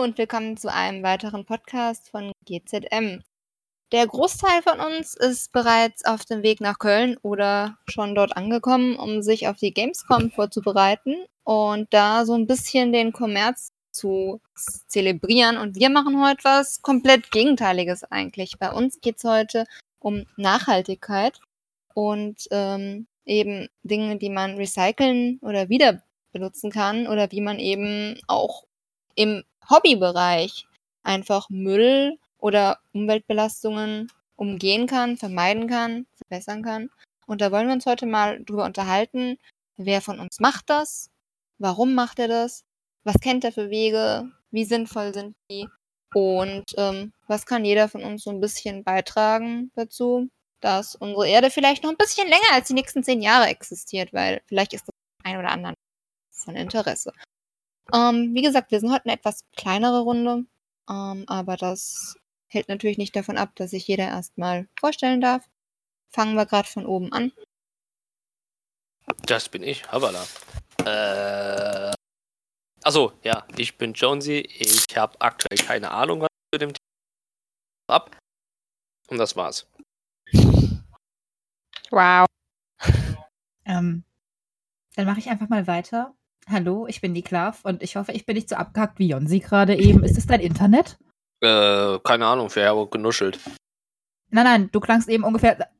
Und willkommen zu einem weiteren Podcast von GZM. Der Großteil von uns ist bereits auf dem Weg nach Köln oder schon dort angekommen, um sich auf die Gamescom vorzubereiten und da so ein bisschen den Kommerz zu zelebrieren. Und wir machen heute was komplett Gegenteiliges eigentlich. Bei uns geht es heute um Nachhaltigkeit und ähm, eben Dinge, die man recyceln oder wieder benutzen kann oder wie man eben auch im Hobbybereich einfach Müll oder Umweltbelastungen umgehen kann, vermeiden kann, verbessern kann. Und da wollen wir uns heute mal drüber unterhalten, wer von uns macht das, warum macht er das, was kennt er für Wege, wie sinnvoll sind die? Und ähm, was kann jeder von uns so ein bisschen beitragen dazu, dass unsere Erde vielleicht noch ein bisschen länger als die nächsten zehn Jahre existiert, weil vielleicht ist das ein oder anderen von Interesse. Ähm, wie gesagt, wir sind heute eine etwas kleinere Runde, ähm, aber das hält natürlich nicht davon ab, dass sich jeder erstmal vorstellen darf. Fangen wir gerade von oben an. Das bin ich, Havala. Äh, achso, ja, ich bin Jonesy. Ich habe aktuell keine Ahnung, was zu dem Thema ab. Und das war's. Wow. Ähm, dann mache ich einfach mal weiter. Hallo, ich bin die Klav und ich hoffe, ich bin nicht so abgehackt wie Jonsi gerade eben. Ist es dein Internet? Äh, keine Ahnung, wer aber genuschelt. Nein, nein, du klangst eben ungefähr.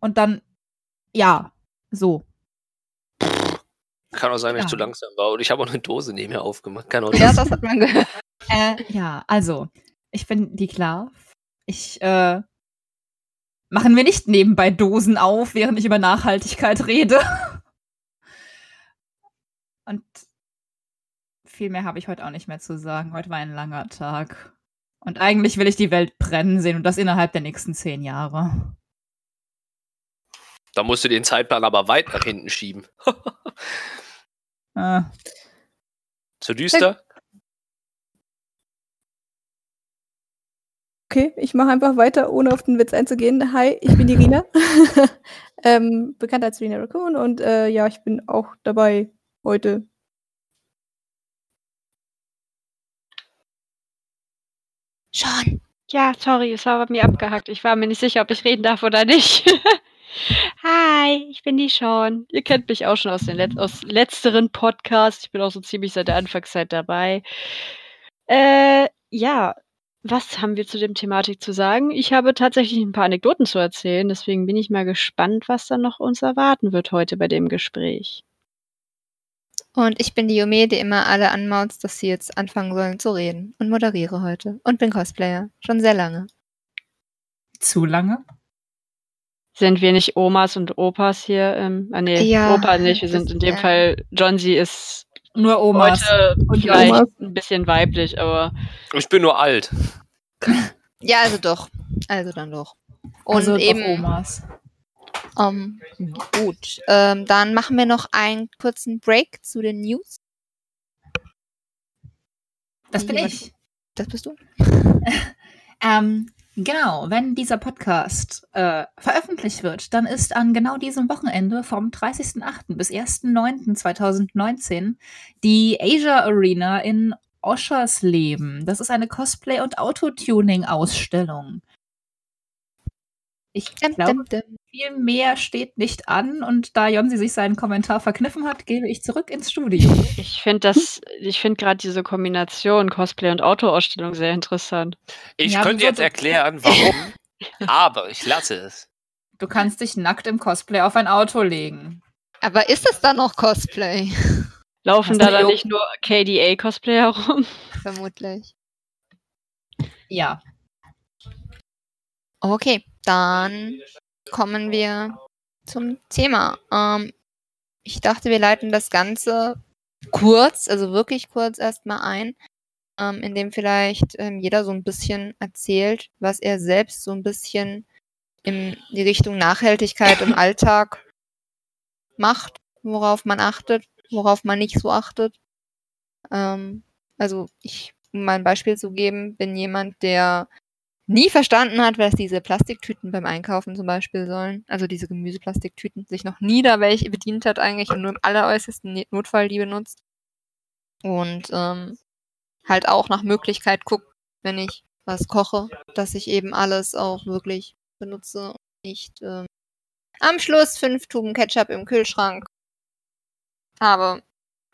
Und dann. Ja, so. Kann auch sein, dass Ja. ich zu langsam war. Und ich habe auch eine Dose neben mir aufgemacht. Kann auch Ja, das. das hat man gehört. Äh, ja, also, ich bin die Klav. Ich, äh. Machen wir nicht nebenbei Dosen auf, während ich über Nachhaltigkeit rede. Und viel mehr habe ich heute auch nicht mehr zu sagen. Heute war ein langer Tag. Und eigentlich will ich die Welt brennen sehen und das innerhalb der nächsten zehn Jahre. Da musst du den Zeitplan aber weit nach hinten schieben. Äh, Zu düster? Okay, ich mache einfach weiter, ohne auf den Witz einzugehen. Hi, ich bin die Rina. ähm, bekannt als Rina Raccoon und äh, ja, ich bin auch dabei heute. Schon. Ja, sorry, es war bei mir abgehackt. Ich war mir nicht sicher, ob ich reden darf oder nicht. Hi, ich bin die Sean. Ihr kennt mich auch schon aus den Let aus letzteren Podcasts. Ich bin auch so ziemlich seit der Anfangszeit dabei. Äh, ja, was haben wir zu dem Thematik zu sagen? Ich habe tatsächlich ein paar Anekdoten zu erzählen, deswegen bin ich mal gespannt, was dann noch uns erwarten wird heute bei dem Gespräch. Und ich bin die Yume, die immer alle anmaust, dass sie jetzt anfangen sollen zu reden. Und moderiere heute. Und bin Cosplayer. Schon sehr lange. zu lange? Sind wir nicht Omas und Opas hier? Ähm, ah, nee, Ja, Opa nicht. Wir sind in dem ja. Fall, John, sie ist Nur Omas. heute Und vielleicht Omas. ein bisschen weiblich, aber Ich bin nur alt. Ja, also doch. Also dann doch. Und also eben. doch Omas. Ähm, gut. Ähm, dann machen wir noch einen kurzen Break zu den News. Das bin Jemand- ich. Das bist du. Ähm, genau, wenn dieser Podcast äh, veröffentlicht wird, dann ist an genau diesem Wochenende vom 30.08. bis 1.09.2019 die Asia Arena in Oschersleben. Das ist eine Cosplay- und Autotuning-Ausstellung. Ich Dim, glaube, dim. viel mehr steht nicht an und da Jonsi sich seinen Kommentar verkniffen hat, gebe ich zurück ins Studio. ich finde das, ich finde gerade diese Kombination Cosplay und Autoausstellung sehr interessant. Ich Ja, könnte so- jetzt erklären, warum. aber ich lasse es. Du kannst dich nackt im Cosplay auf ein Auto legen. Aber ist es dann noch Cosplay? Laufen da dann nicht nur KDA-Cosplay herum? Vermutlich. Ja. Okay, dann kommen wir zum Thema. Ähm, ich dachte, wir leiten das Ganze kurz, also wirklich kurz erstmal ein, ähm, indem vielleicht ähm, jeder so ein bisschen erzählt, was er selbst so ein bisschen in die Richtung Nachhaltigkeit im Alltag macht, worauf man achtet, worauf man nicht so achtet. Ähm, also ich, um mal ein Beispiel zu geben, bin jemand, der nie verstanden hat, was diese Plastiktüten beim Einkaufen zum Beispiel sollen. Also diese Gemüseplastiktüten, sich noch nie da welche bedient hat eigentlich und nur im alleräußersten Ne- Notfall die benutzt. Und ähm, halt auch nach Möglichkeit gucke, wenn ich was koche, dass ich eben alles auch wirklich benutze und nicht ähm, am Schluss fünf Tuben Ketchup im Kühlschrank habe.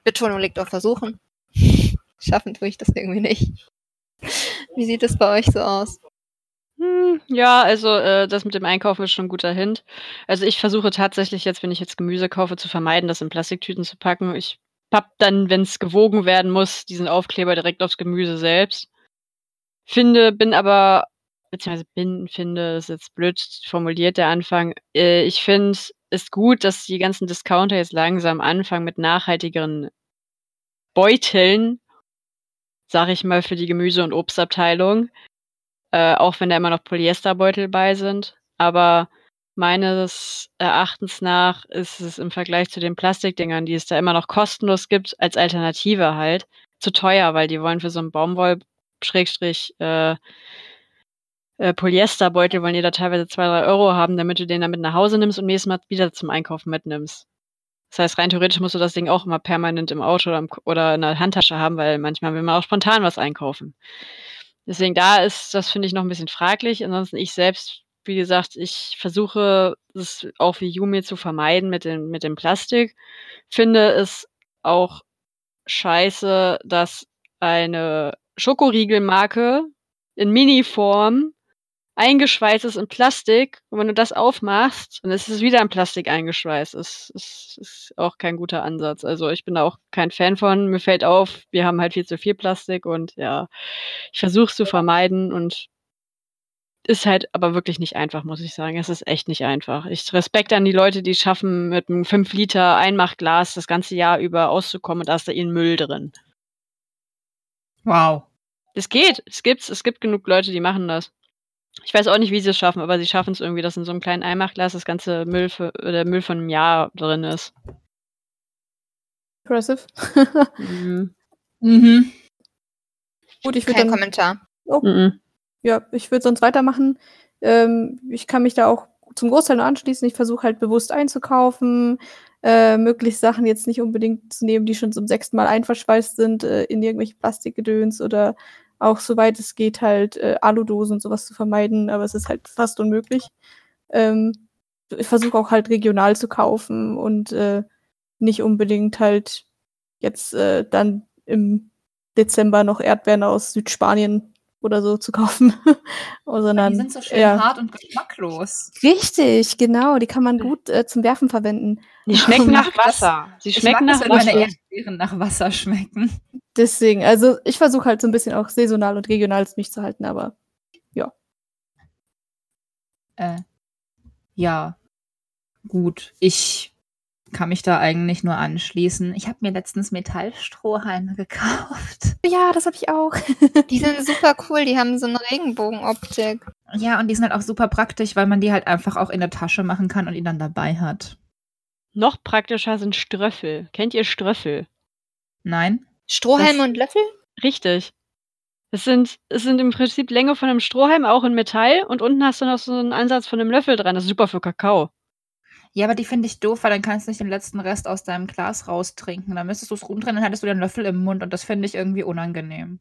Betonung liegt auf Versuchen. Schaffen tue ich das irgendwie nicht. Wie sieht es bei euch so aus? Hm, ja, also äh, das mit dem Einkaufen ist schon ein guter Hint. Also ich versuche tatsächlich jetzt, wenn ich jetzt Gemüse kaufe, zu vermeiden, das in Plastiktüten zu packen. Ich papp dann, wenn es gewogen werden muss, diesen Aufkleber direkt aufs Gemüse selbst. Finde, bin aber, beziehungsweise bin, finde, ist jetzt blöd formuliert der Anfang. Äh, ich finde es gut, dass die ganzen Discounter jetzt langsam anfangen mit nachhaltigeren Beuteln, sag ich mal, für die Gemüse- und Obstabteilung. Äh, auch wenn da immer noch Polyesterbeutel bei sind. Aber meines Erachtens nach ist es im Vergleich zu den Plastikdingern, die es da immer noch kostenlos gibt, als Alternative halt, zu teuer, weil die wollen für so einen Baumwoll Schrägstrich äh, äh, Polyesterbeutel wollen die da teilweise zwei, drei Euro haben, damit du den dann mit nach Hause nimmst und nächstes Mal wieder zum Einkaufen mitnimmst. Das heißt, rein theoretisch musst du das Ding auch immer permanent im Auto oder, im, oder in der Handtasche haben, weil manchmal will man auch spontan was einkaufen. Deswegen da ist das, finde ich, noch ein bisschen fraglich. Ansonsten ich selbst, wie gesagt, ich versuche es auch wie Yumi zu vermeiden mit dem, mit dem Plastik. Finde es auch scheiße, dass eine Schokoriegelmarke in Mini-Form eingeschweißt ist in Plastik. Und wenn du das aufmachst, dann ist es wieder in Plastik eingeschweißt. Das ist, ist auch kein guter Ansatz. Also ich bin da auch kein Fan von. Mir fällt auf, wir haben halt viel zu viel Plastik und ja, ich versuche es zu vermeiden und ist halt aber wirklich nicht einfach, muss ich sagen. Es ist echt nicht einfach. Ich Respekt an die Leute, die es schaffen, mit einem 5 Liter Einmachglas das ganze Jahr über auszukommen und da ist da ihren Müll drin. Wow. Es geht. Es gibt's. Es gibt genug Leute, die machen das. Ich weiß auch nicht, wie sie es schaffen, aber sie schaffen es irgendwie, dass in so einem kleinen Einmachglas das ganze Müll für, der Müll von einem Jahr drin ist. Impressive. Mhm. Mhm. Gut, ich würde Kein dann. Kommentar. Oh, Mhm. ja, ich würde sonst weitermachen. Ähm, ich kann mich da auch zum Großteil nur anschließen. Ich versuche halt bewusst einzukaufen, äh, möglichst Sachen jetzt nicht unbedingt zu nehmen, die schon zum sechsten Mal einverschweißt sind äh, in irgendwelche Plastikgedöns oder auch soweit es geht halt äh, Aludosen und sowas zu vermeiden, aber es ist halt fast unmöglich. Ähm, ich versuche auch halt regional zu kaufen und äh, nicht unbedingt halt jetzt äh, dann im Dezember noch Erdbeeren aus Südspanien oder so zu kaufen. Sondern, Die sind so schön ja. hart und geschmacklos. Richtig, genau. Die kann man gut äh, zum Werfen verwenden. Die schmecken nach das. Wasser. Sie Ich schmecken das, nach meine Wasser. Erdbeeren nach Wasser schmecken. Deswegen, also ich versuche halt so ein bisschen auch saisonal und regional es mich zu halten, aber Äh, ja, gut. Ich kann mich da eigentlich nur anschließen. Ich habe mir letztens Metallstrohhalme gekauft. ja, das habe ich auch. Die sind super cool, die haben so eine Regenbogenoptik. Ja, und die sind halt auch super praktisch, weil man die halt einfach auch in der Tasche machen kann und die dann dabei hat. Noch praktischer sind Ströffel. Kennt ihr Ströffel? Nein? Strohhalme Das- und Löffel? Richtig. Es sind, es sind im Prinzip Länge von einem Strohhalm, auch in Metall, und unten hast du noch so einen Ansatz von einem Löffel dran. Das ist super für Kakao. Ja, aber die finde ich doof, weil dann kannst du nicht den letzten Rest aus deinem Glas raustrinken. Dann müsstest du es rumdrehen, dann hättest du den Löffel im Mund und das finde ich irgendwie unangenehm.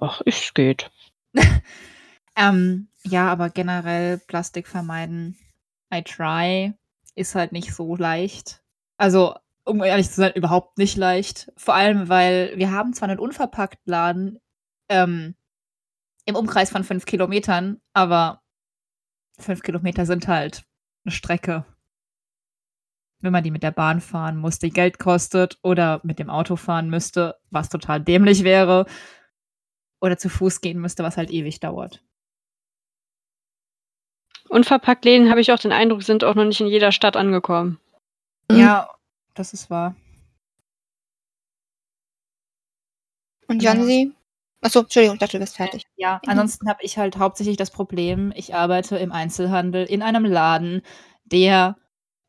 Ach, es geht. Ähm, ja, aber generell Plastik vermeiden. I try. Ist halt nicht so leicht. Also, um ehrlich zu sein, überhaupt nicht leicht. Vor allem, weil wir haben zwar einen Unverpacktladen ähm, im Umkreis von fünf Kilometern, aber fünf Kilometer sind halt eine Strecke. Wenn man die mit der Bahn fahren muss, die Geld kostet, oder mit dem Auto fahren müsste, was total dämlich wäre, oder zu Fuß gehen müsste, was halt ewig dauert. Unverpackt-Läden, habe ich auch den Eindruck, sind auch noch nicht in jeder Stadt angekommen. Ja, das ist wahr. Und Ja. Jonsi? Achso, Entschuldigung, ich dachte, du bist fertig. Ja, ansonsten habe ich halt hauptsächlich das Problem, ich arbeite im Einzelhandel in einem Laden, der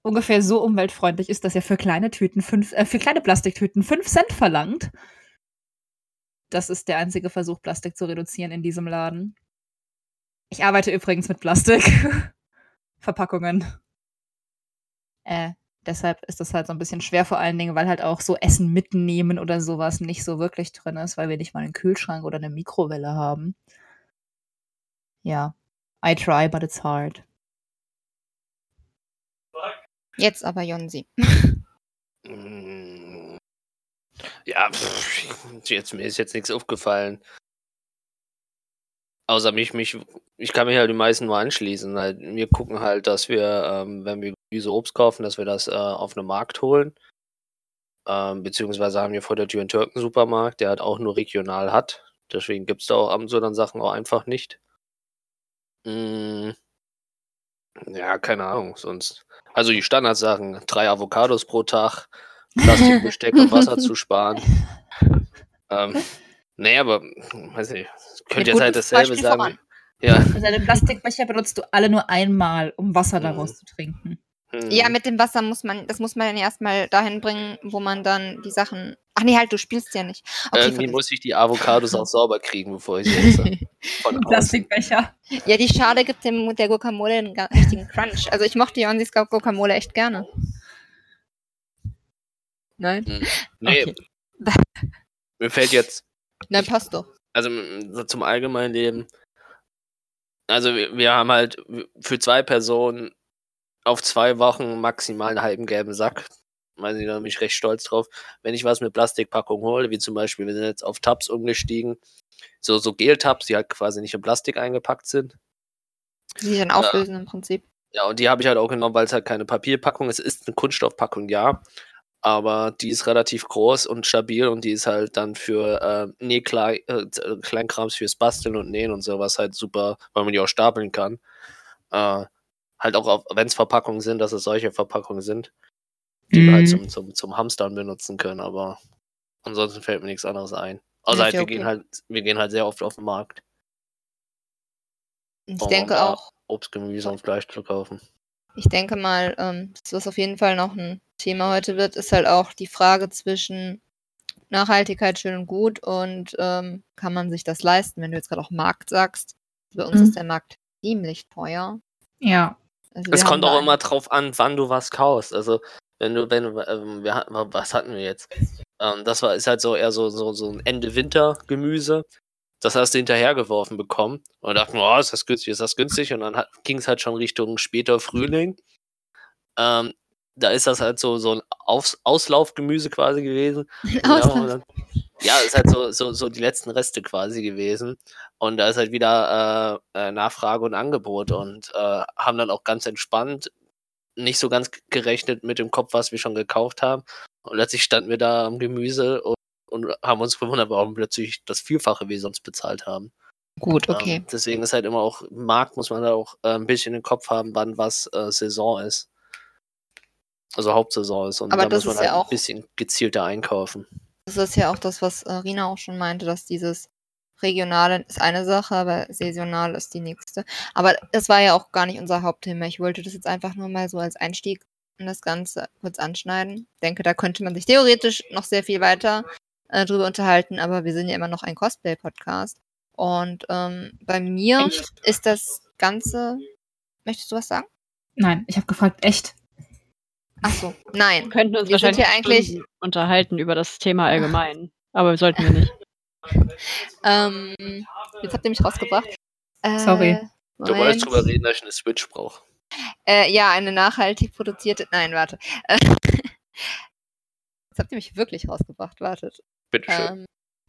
ungefähr so umweltfreundlich ist, dass er für kleine Tüten fünf, äh, für kleine Plastiktüten 5 Cent verlangt. Das ist der einzige Versuch, Plastik zu reduzieren in diesem Laden. Ich arbeite übrigens mit Plastik. Verpackungen. Äh, Deshalb ist das halt so ein bisschen schwer, vor allen Dingen, weil halt auch so Essen mitnehmen oder sowas nicht so wirklich drin ist, weil wir nicht mal einen Kühlschrank oder eine Mikrowelle haben. Ja. I try, but it's hard. Jetzt aber Jonsi. Mm. Ja, pff, jetzt, mir ist jetzt nichts aufgefallen. Außer mich, mich, ich kann mich halt die meisten nur anschließen. Halt, wir gucken halt, dass wir, ähm, wenn wir Gemüse Obst kaufen, dass wir das äh, auf einem Markt holen. Ähm, beziehungsweise haben wir vor der Tür einen Türken-Supermarkt, der halt auch nur regional hat. Deswegen gibt es da auch ab und dann Sachen auch einfach nicht. Mm, ja, keine Ahnung, sonst. Also die Standardsachen, drei Avocados pro Tag, Plastikbesteck und Wasser zu sparen. Ähm, nee, aber, weiß nicht, könnt Ja, jetzt halt dasselbe Beispiel sagen. voran. Ja. Also deine Plastikbecher benutzt du alle nur einmal, um Wasser Mhm. daraus zu trinken. hm. Ja, mit dem Wasser muss man, das muss man dann erstmal dahin bringen, wo man dann die Sachen. Ach nee, halt, du spielst ja nicht. Okay, Irgendwie vergiss. muss ich die Avocados auch sauber kriegen, bevor ich sie esse. Plastikbecher. ja, die Schale gibt dem der Guacamole einen richtigen Crunch. Also ich mochte Jonsis Guacamole echt gerne. Nein? Hm. Nee, Okay. mir fällt jetzt, Nein, passt doch. also so zum allgemeinen Leben, also wir, wir haben halt für zwei Personen auf zwei Wochen maximal einen halben gelben Sack. Weiß ich, da bin ich recht stolz drauf. Wenn ich was mit Plastikpackung hole, wie zum Beispiel, wir sind jetzt auf Tabs umgestiegen, so, so Gel-Tabs, die halt quasi nicht in Plastik eingepackt sind. Die sich dann auflösen im Prinzip. Ja, und die habe ich halt auch genommen, weil es halt keine Papierpackung ist. Es ist eine Kunststoffpackung, ja. Aber die ist relativ groß und stabil und die ist halt dann für äh, Nähklei äh, Kleinkrams fürs Basteln und Nähen und sowas halt super, weil man die auch stapeln kann. Äh, halt auch, wenn es Verpackungen sind, dass es solche Verpackungen sind, die wir halt Mhm. zum, zum, zum Hamstern benutzen können. Aber ansonsten fällt mir nichts anderes ein. Außer Ist halt, wir okay. gehen halt, wir gehen halt sehr oft auf den Markt, Ich Oh, denke auch, Obst, Gemüse und Fleisch zu kaufen. ich denke mal, ähm, was auf jeden Fall noch ein Thema heute wird, ist halt auch die Frage zwischen Nachhaltigkeit schön und gut und ähm, kann man sich das leisten, wenn du jetzt gerade auch Markt sagst. Bei uns Mhm. ist der Markt ziemlich teuer. Ja. Also Es kommt auch immer drauf an, wann du was kaufst. Also, wenn du, wenn du, ähm, wir hatten, was hatten wir jetzt? Ähm, das war, ist halt so eher so, so, so ein Ende-Winter-Gemüse. Das hast du hinterhergeworfen bekommen. Und dachten, oh, ist das günstig, ist das günstig? Und dann ging es halt schon Richtung später Frühling. Ähm, da ist das halt so, so ein Aus Auslaufgemüse quasi gewesen. Auslauf. ja, ist halt so, so, so die letzten Reste quasi gewesen. Und da ist halt wieder äh, äh, Nachfrage und Angebot und äh, haben dann auch ganz entspannt nicht so ganz gerechnet mit dem Kopf, was wir schon gekauft haben. Und letztlich standen wir da am Gemüse und, und haben uns gewundert, warum plötzlich das Vierfache wir sonst bezahlt haben. Gut, okay. Ähm, deswegen ist halt immer auch, im Markt muss man da auch äh, ein bisschen im Kopf haben, wann was äh, Saison ist. Also Hauptsaison ist. Und Aber da muss man ist halt ja auch- ein bisschen gezielter einkaufen. Das ist ja auch das, was äh, Rina auch schon meinte, dass dieses Regionale ist eine Sache, aber saisonal ist die nächste. Aber das war ja auch gar nicht unser Hauptthema. Ich wollte das jetzt einfach nur mal so als Einstieg in das Ganze kurz anschneiden. Ich denke, da könnte man sich theoretisch noch sehr viel weiter äh, drüber unterhalten, aber wir sind ja immer noch ein Cosplay-Podcast. Und ähm, bei mir Echt? ist das Ganze. Möchtest du was sagen? Nein, ich habe gefragt, echt. Ach so, nein. Wir könnten uns Wir wahrscheinlich hier eigentlich- unterhalten über das Thema allgemein. Aber sollten wir nicht. Ähm, jetzt habt ihr mich rausgebracht. Äh, Sorry. Du wolltest Moment. drüber reden, dass ich eine Switch brauche. Äh, ja, eine nachhaltig produzierte. Nein, warte. Äh, Jetzt habt ihr mich wirklich rausgebracht. Wartet. Bitteschön.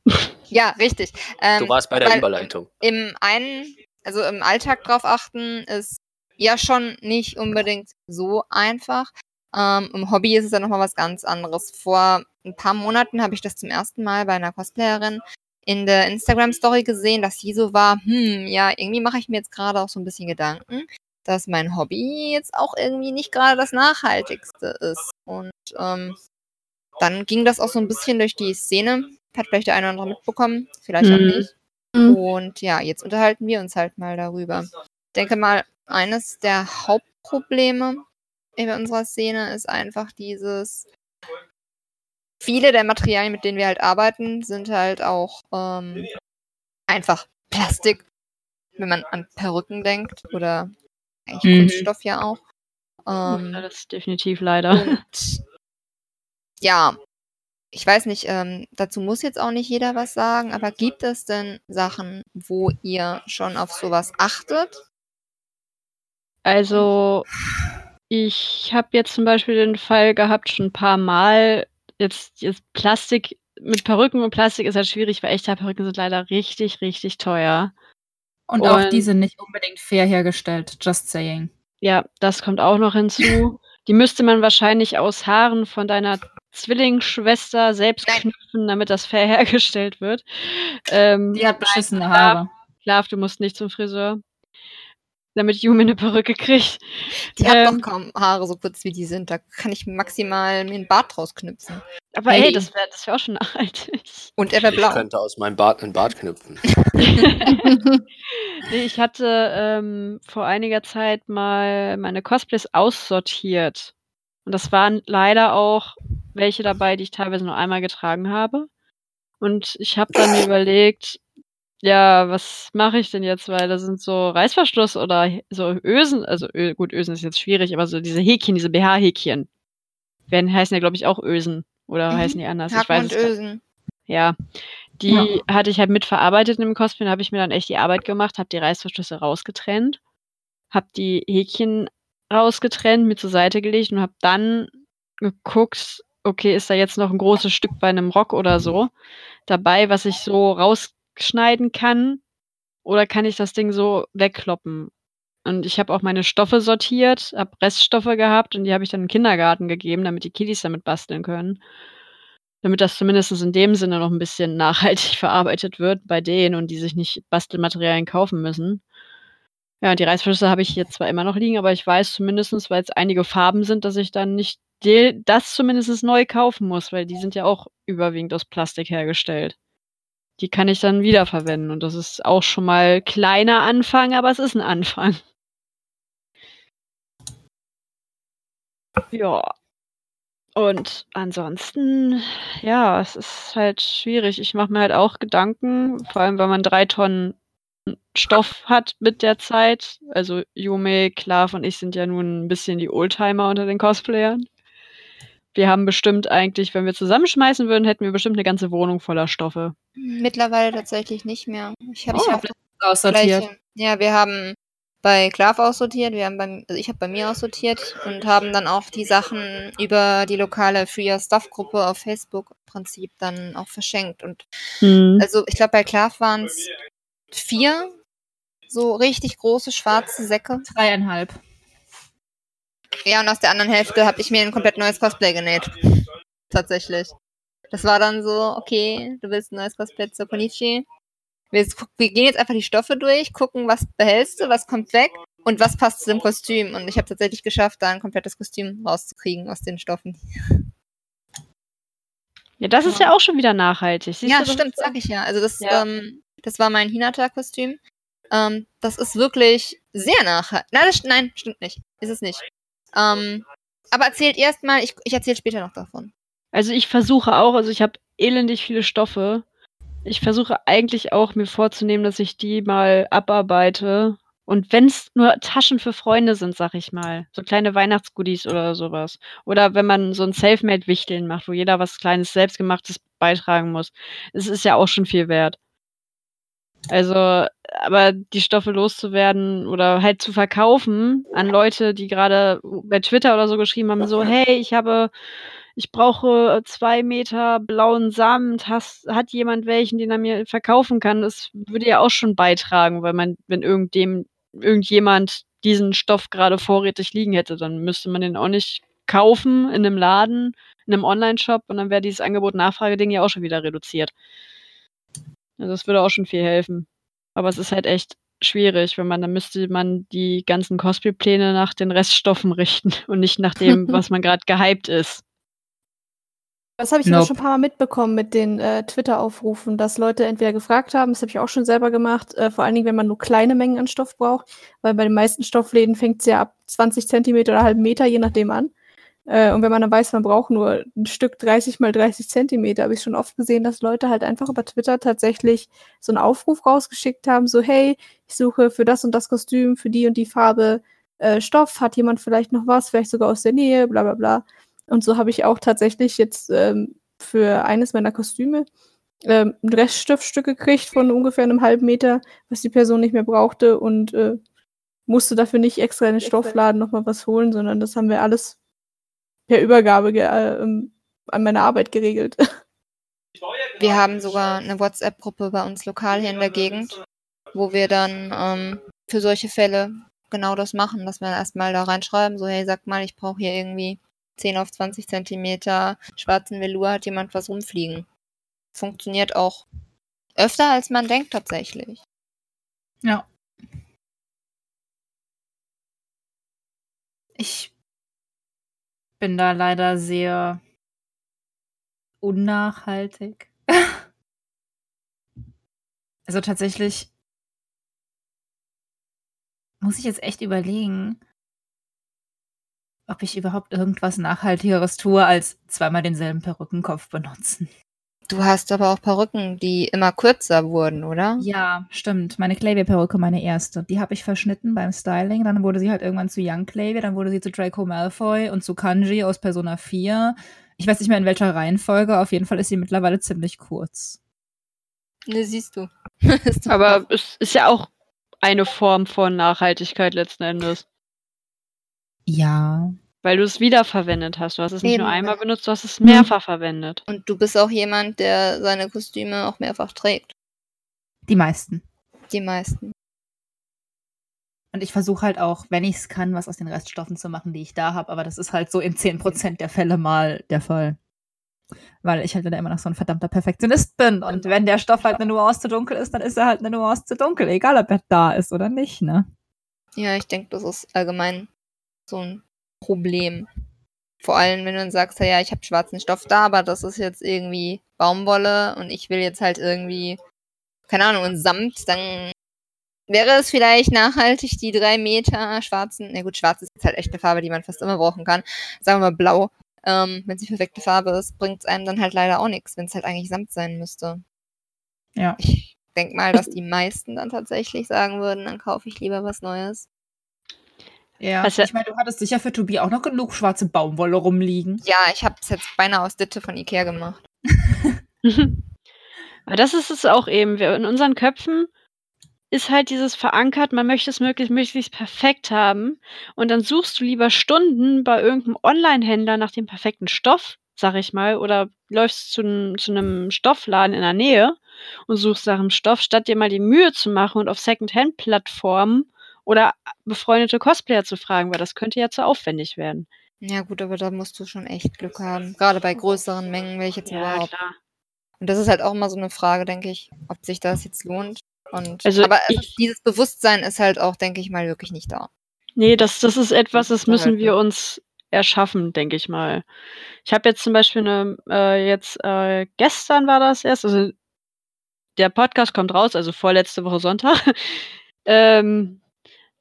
Ähm, ja, richtig. Ähm, du warst bei der Überleitung. Im einen, also im Alltag drauf achten, ist ja schon nicht unbedingt so einfach. Ähm, Im Hobby ist es ja nochmal was ganz anderes. Vor ein paar Monaten habe ich das zum ersten Mal bei einer Cosplayerin in der Instagram-Story gesehen, dass sie so war, hm, ja, irgendwie mache ich mir jetzt gerade auch so ein bisschen Gedanken, dass mein Hobby jetzt auch irgendwie nicht gerade das Nachhaltigste ist. Und ähm, dann ging das auch so ein bisschen durch die Szene. Hat vielleicht der eine oder andere mitbekommen, vielleicht auch Mhm. nicht. Mhm. Und ja, jetzt unterhalten wir uns halt mal darüber. Ich denke mal, eines der Hauptprobleme in unserer Szene ist einfach dieses, viele der Materialien, mit denen wir halt arbeiten, sind halt auch ähm, einfach Plastik, wenn man an Perücken denkt oder eigentlich Mhm. Kunststoff ja auch. Ähm, Ja, das ist definitiv leider. und ja, ich weiß nicht, ähm, dazu muss jetzt auch nicht jeder was sagen, aber gibt es denn Sachen, wo ihr schon auf sowas achtet? Also, ich habe jetzt zum Beispiel den Fall gehabt, schon ein paar Mal, jetzt, jetzt Plastik, mit Perücken und Plastik ist halt schwierig, weil echte Perücken sind leider richtig, richtig teuer. Und, auch Und- die sind nicht unbedingt fair hergestellt, just saying. Ja, das kommt auch noch hinzu. Die müsste man wahrscheinlich aus Haaren von deiner Zwillingsschwester selbst knüpfen, damit das fair hergestellt wird. Ähm, Die hat beschissene klar. Haare. Schlaf, du musst nicht zum Friseur. Damit Yumi eine Perücke kriegt. Die hat Ähm. doch kaum Haare so kurz wie die sind. Da kann ich maximal mir einen Bart draus knüpfen. Aber Hey. ey, das wäre das wär auch schon nachhaltig. Und er wäre Ich blau. könnte aus meinem Bart einen Bart knüpfen. nee, ich hatte ähm, vor einiger Zeit mal meine Cosplays aussortiert. Und das waren leider auch welche dabei, die ich teilweise nur einmal getragen habe. Und ich habe dann mir überlegt, ja, was mache ich denn jetzt? Weil da sind so Reißverschluss oder so Ösen, also Ö gut, Ösen ist jetzt schwierig, aber so diese Häkchen, diese BH-Häkchen, werden heißen ja, glaube ich, auch Ösen. Oder Mhm. heißen die anders? ich Haken weiß und es Ösen. ja, die Ja. hatte ich halt mitverarbeitet in dem Cosplay. Da habe ich mir dann echt die Arbeit gemacht, habe die Reißverschlüsse rausgetrennt, habe die Häkchen rausgetrennt, mir zur Seite gelegt und habe dann geguckt, okay, ist da jetzt noch ein großes Stück bei einem Rock oder so dabei, was ich so rausschneiden kann? Oder kann ich das Ding so wegkloppen? Und ich habe auch meine Stoffe sortiert, habe Reststoffe gehabt und die habe ich dann im Kindergarten gegeben, damit die Kiddies damit basteln können damit das zumindest in dem Sinne noch ein bisschen nachhaltig verarbeitet wird bei denen und die sich nicht Bastelmaterialien kaufen müssen. Ja, die Reißverschlüsse habe ich hier zwar immer noch liegen, aber ich weiß zumindestens, weil es einige Farben sind, dass ich dann nicht das zumindest neu kaufen muss, weil die sind ja auch überwiegend aus Plastik hergestellt. Die kann ich dann wiederverwenden und das ist auch schon mal kleiner Anfang, aber es ist ein Anfang. Ja. Und ansonsten, ja, es ist halt schwierig. Ich mache mir halt auch Gedanken, vor allem, weil man drei Tonnen Stoff hat mit der Zeit. Also Yume, Klav und ich sind ja nun ein bisschen die Oldtimer unter den Cosplayern. Wir haben bestimmt eigentlich, wenn wir zusammenschmeißen würden, hätten wir bestimmt eine ganze Wohnung voller Stoffe. Mittlerweile tatsächlich nicht mehr. Ich habe Oh, hab Aussortiert. gleiche. Ja, wir haben bei Klav aussortiert, wir haben bei, also ich habe bei mir aussortiert und haben dann auch die Sachen über die lokale Free Your Stuff Gruppe auf Facebook im Prinzip dann auch verschenkt. Und also ich glaube bei Klav waren es vier so richtig große schwarze Säcke. Dreieinhalb. Ja, und aus der anderen Hälfte habe ich mir ein komplett neues Cosplay genäht. Tatsächlich. Das war dann so, okay, du willst ein neues Cosplay zur Konichi. Wir, wir gehen jetzt einfach die Stoffe durch, gucken, was behältst du, was kommt weg und was passt zu dem Kostüm. Und ich habe tatsächlich geschafft, da ein komplettes Kostüm rauszukriegen aus den Stoffen. Ja, das ist ja auch schon wieder nachhaltig. Siehst ja, stimmt, sag ich ja. Also das, Ja. ähm, das war mein Hinata-Kostüm. Ähm, das ist wirklich sehr nachhaltig. Nein, das, nein, stimmt nicht. Ist es nicht. Ähm, aber erzählt erstmal, ich, ich erzähle später noch davon. Also ich versuche auch, also ich habe elendig viele Stoffe. Ich versuche eigentlich auch mir vorzunehmen, dass ich die mal abarbeite. Und wenn es nur Taschen für Freunde sind, sag ich mal. So kleine Weihnachtsgoodies oder sowas. Oder wenn man so ein Selfmade-Wichteln macht, wo jeder was Kleines, Selbstgemachtes beitragen muss. Es ist ja auch schon viel wert. Also, aber die Stoffe loszuwerden oder halt zu verkaufen an Leute, die gerade bei Twitter oder so geschrieben haben, so, hey, ich habe ich brauche zwei Meter blauen Samt. Hast, hat jemand welchen, den er mir verkaufen kann? Das würde ja auch schon beitragen, weil man, wenn irgenddem, irgendjemand diesen Stoff gerade vorrätig liegen hätte, dann müsste man den auch nicht kaufen in einem Laden, in einem Online-Shop und dann wäre dieses Angebot-Nachfrage-Ding ja auch schon wieder reduziert. Also das würde auch schon viel helfen. Aber es ist halt echt schwierig, wenn man, dann müsste man die ganzen Cosplay-Pläne nach den Reststoffen richten und nicht nach dem, was man gerade gehypt ist. Das habe ich Nope. schon ein paar Mal mitbekommen mit den äh, Twitter-Aufrufen, dass Leute entweder gefragt haben, das habe ich auch schon selber gemacht, äh, vor allen Dingen, wenn man nur kleine Mengen an Stoff braucht, weil bei den meisten Stoffläden fängt es ja ab 20 Zentimeter oder halben Meter, je nachdem an. Äh, und wenn man dann weiß, man braucht nur ein Stück 30 mal 30 Zentimeter, habe ich schon oft gesehen, dass Leute halt einfach über Twitter tatsächlich so einen Aufruf rausgeschickt haben, so hey, ich suche für das und das Kostüm, für die und die Farbe äh, Stoff, hat jemand vielleicht noch was, vielleicht sogar aus der Nähe, bla bla bla. Und so habe ich auch tatsächlich jetzt ähm, für eines meiner Kostüme ähm, ein Reststoffstück gekriegt von ungefähr einem halben Meter, was die Person nicht mehr brauchte und äh, musste dafür nicht extra in den Stoffladen nochmal was holen, sondern das haben wir alles per Übergabe äh, ähm, an meine Arbeit geregelt. Wir haben sogar eine WhatsApp-Gruppe bei uns lokal hier in der Gegend, wo wir dann ähm, für solche Fälle genau das machen, dass wir erstmal da reinschreiben, so hey, sag mal, ich brauche hier irgendwie 10 auf 20 Zentimeter schwarzen Velour, hat jemand was rumfliegen. Funktioniert auch öfter, als man denkt tatsächlich. Ja. Ich bin da leider sehr unnachhaltig. also tatsächlich muss ich jetzt echt überlegen, ob ich überhaupt irgendwas Nachhaltigeres tue, als zweimal denselben Perückenkopf benutzen. Du hast aber auch Perücken, die immer kürzer wurden, oder? Ja, stimmt. Meine Clavier-Perücke, meine erste. Die habe ich verschnitten beim Styling. Dann wurde sie halt irgendwann zu Young Clavier, dann wurde sie zu Draco Malfoy und zu Kanji aus Persona 4. Ich weiß nicht mehr in welcher Reihenfolge, auf jeden Fall ist sie mittlerweile ziemlich kurz. Ne, siehst du. Aber es ist ja auch eine Form von Nachhaltigkeit letzten Endes. Ja. Weil du es wiederverwendet hast. Du hast es nicht Eben. nur einmal benutzt, du hast es mehrfach verwendet. Und du bist auch jemand, der seine Kostüme auch mehrfach trägt. Die meisten. Die meisten. Und ich versuche halt auch, wenn ich es kann, was aus den Reststoffen zu machen, die ich da habe. Aber das ist halt so in 10% der Fälle mal der Fall. Weil ich halt dann immer noch so ein verdammter Perfektionist bin. Und wenn der Stoff halt eine Nuance zu dunkel ist, dann ist er halt eine Nuance zu dunkel. Egal, ob er da ist oder nicht, ne? Ja, ich denke, das ist allgemein so ein Problem. Vor allem, wenn du dann sagst, ja, ich habe schwarzen Stoff da, aber das ist jetzt irgendwie Baumwolle und ich will jetzt halt irgendwie, keine Ahnung, ein Samt, dann wäre es vielleicht nachhaltig, die drei Meter schwarzen, na gut, schwarz ist jetzt halt echt eine Farbe, die man fast immer brauchen kann. Sagen wir mal blau. Ähm, wenn sie perfekte Farbe ist, bringt es einem dann halt leider auch nichts, wenn es halt eigentlich Samt sein müsste. Ja. Ich denke mal, dass die meisten dann tatsächlich sagen würden, dann kaufe ich lieber was Neues. Ja. Also- ich meine, du hattest sicher für Tobi auch noch genug schwarze Baumwolle rumliegen. Ja, ich habe es jetzt beinahe aus Ditte von Ikea gemacht. Aber das ist es auch eben. Wir, in unseren Köpfen ist halt dieses verankert, man möchte es möglichst, möglichst perfekt haben. Und dann suchst du lieber Stunden bei irgendeinem Online-Händler nach dem perfekten Stoff, sag ich mal, oder läufst zu, zu einem Stoffladen in der Nähe und suchst nach einem Stoff, statt dir mal die Mühe zu machen und auf Secondhand-Plattformen oder befreundete Cosplayer zu fragen, weil das könnte ja zu aufwendig werden. Ja gut, aber da musst du schon echt Glück haben. Gerade bei größeren Mengen ich jetzt überhaupt. klar. Und das ist halt auch immer so eine Frage, denke ich, ob sich das jetzt lohnt. Und Also aber es ich- dieses Bewusstsein ist halt auch, denke ich mal, wirklich nicht da. Nee, das, das ist etwas, das müssen halt wir uns erschaffen, denke ich mal. Ich habe jetzt zum Beispiel eine, äh, jetzt äh, gestern war das erst, also der Podcast kommt raus, also vorletzte Woche Sonntag. ähm,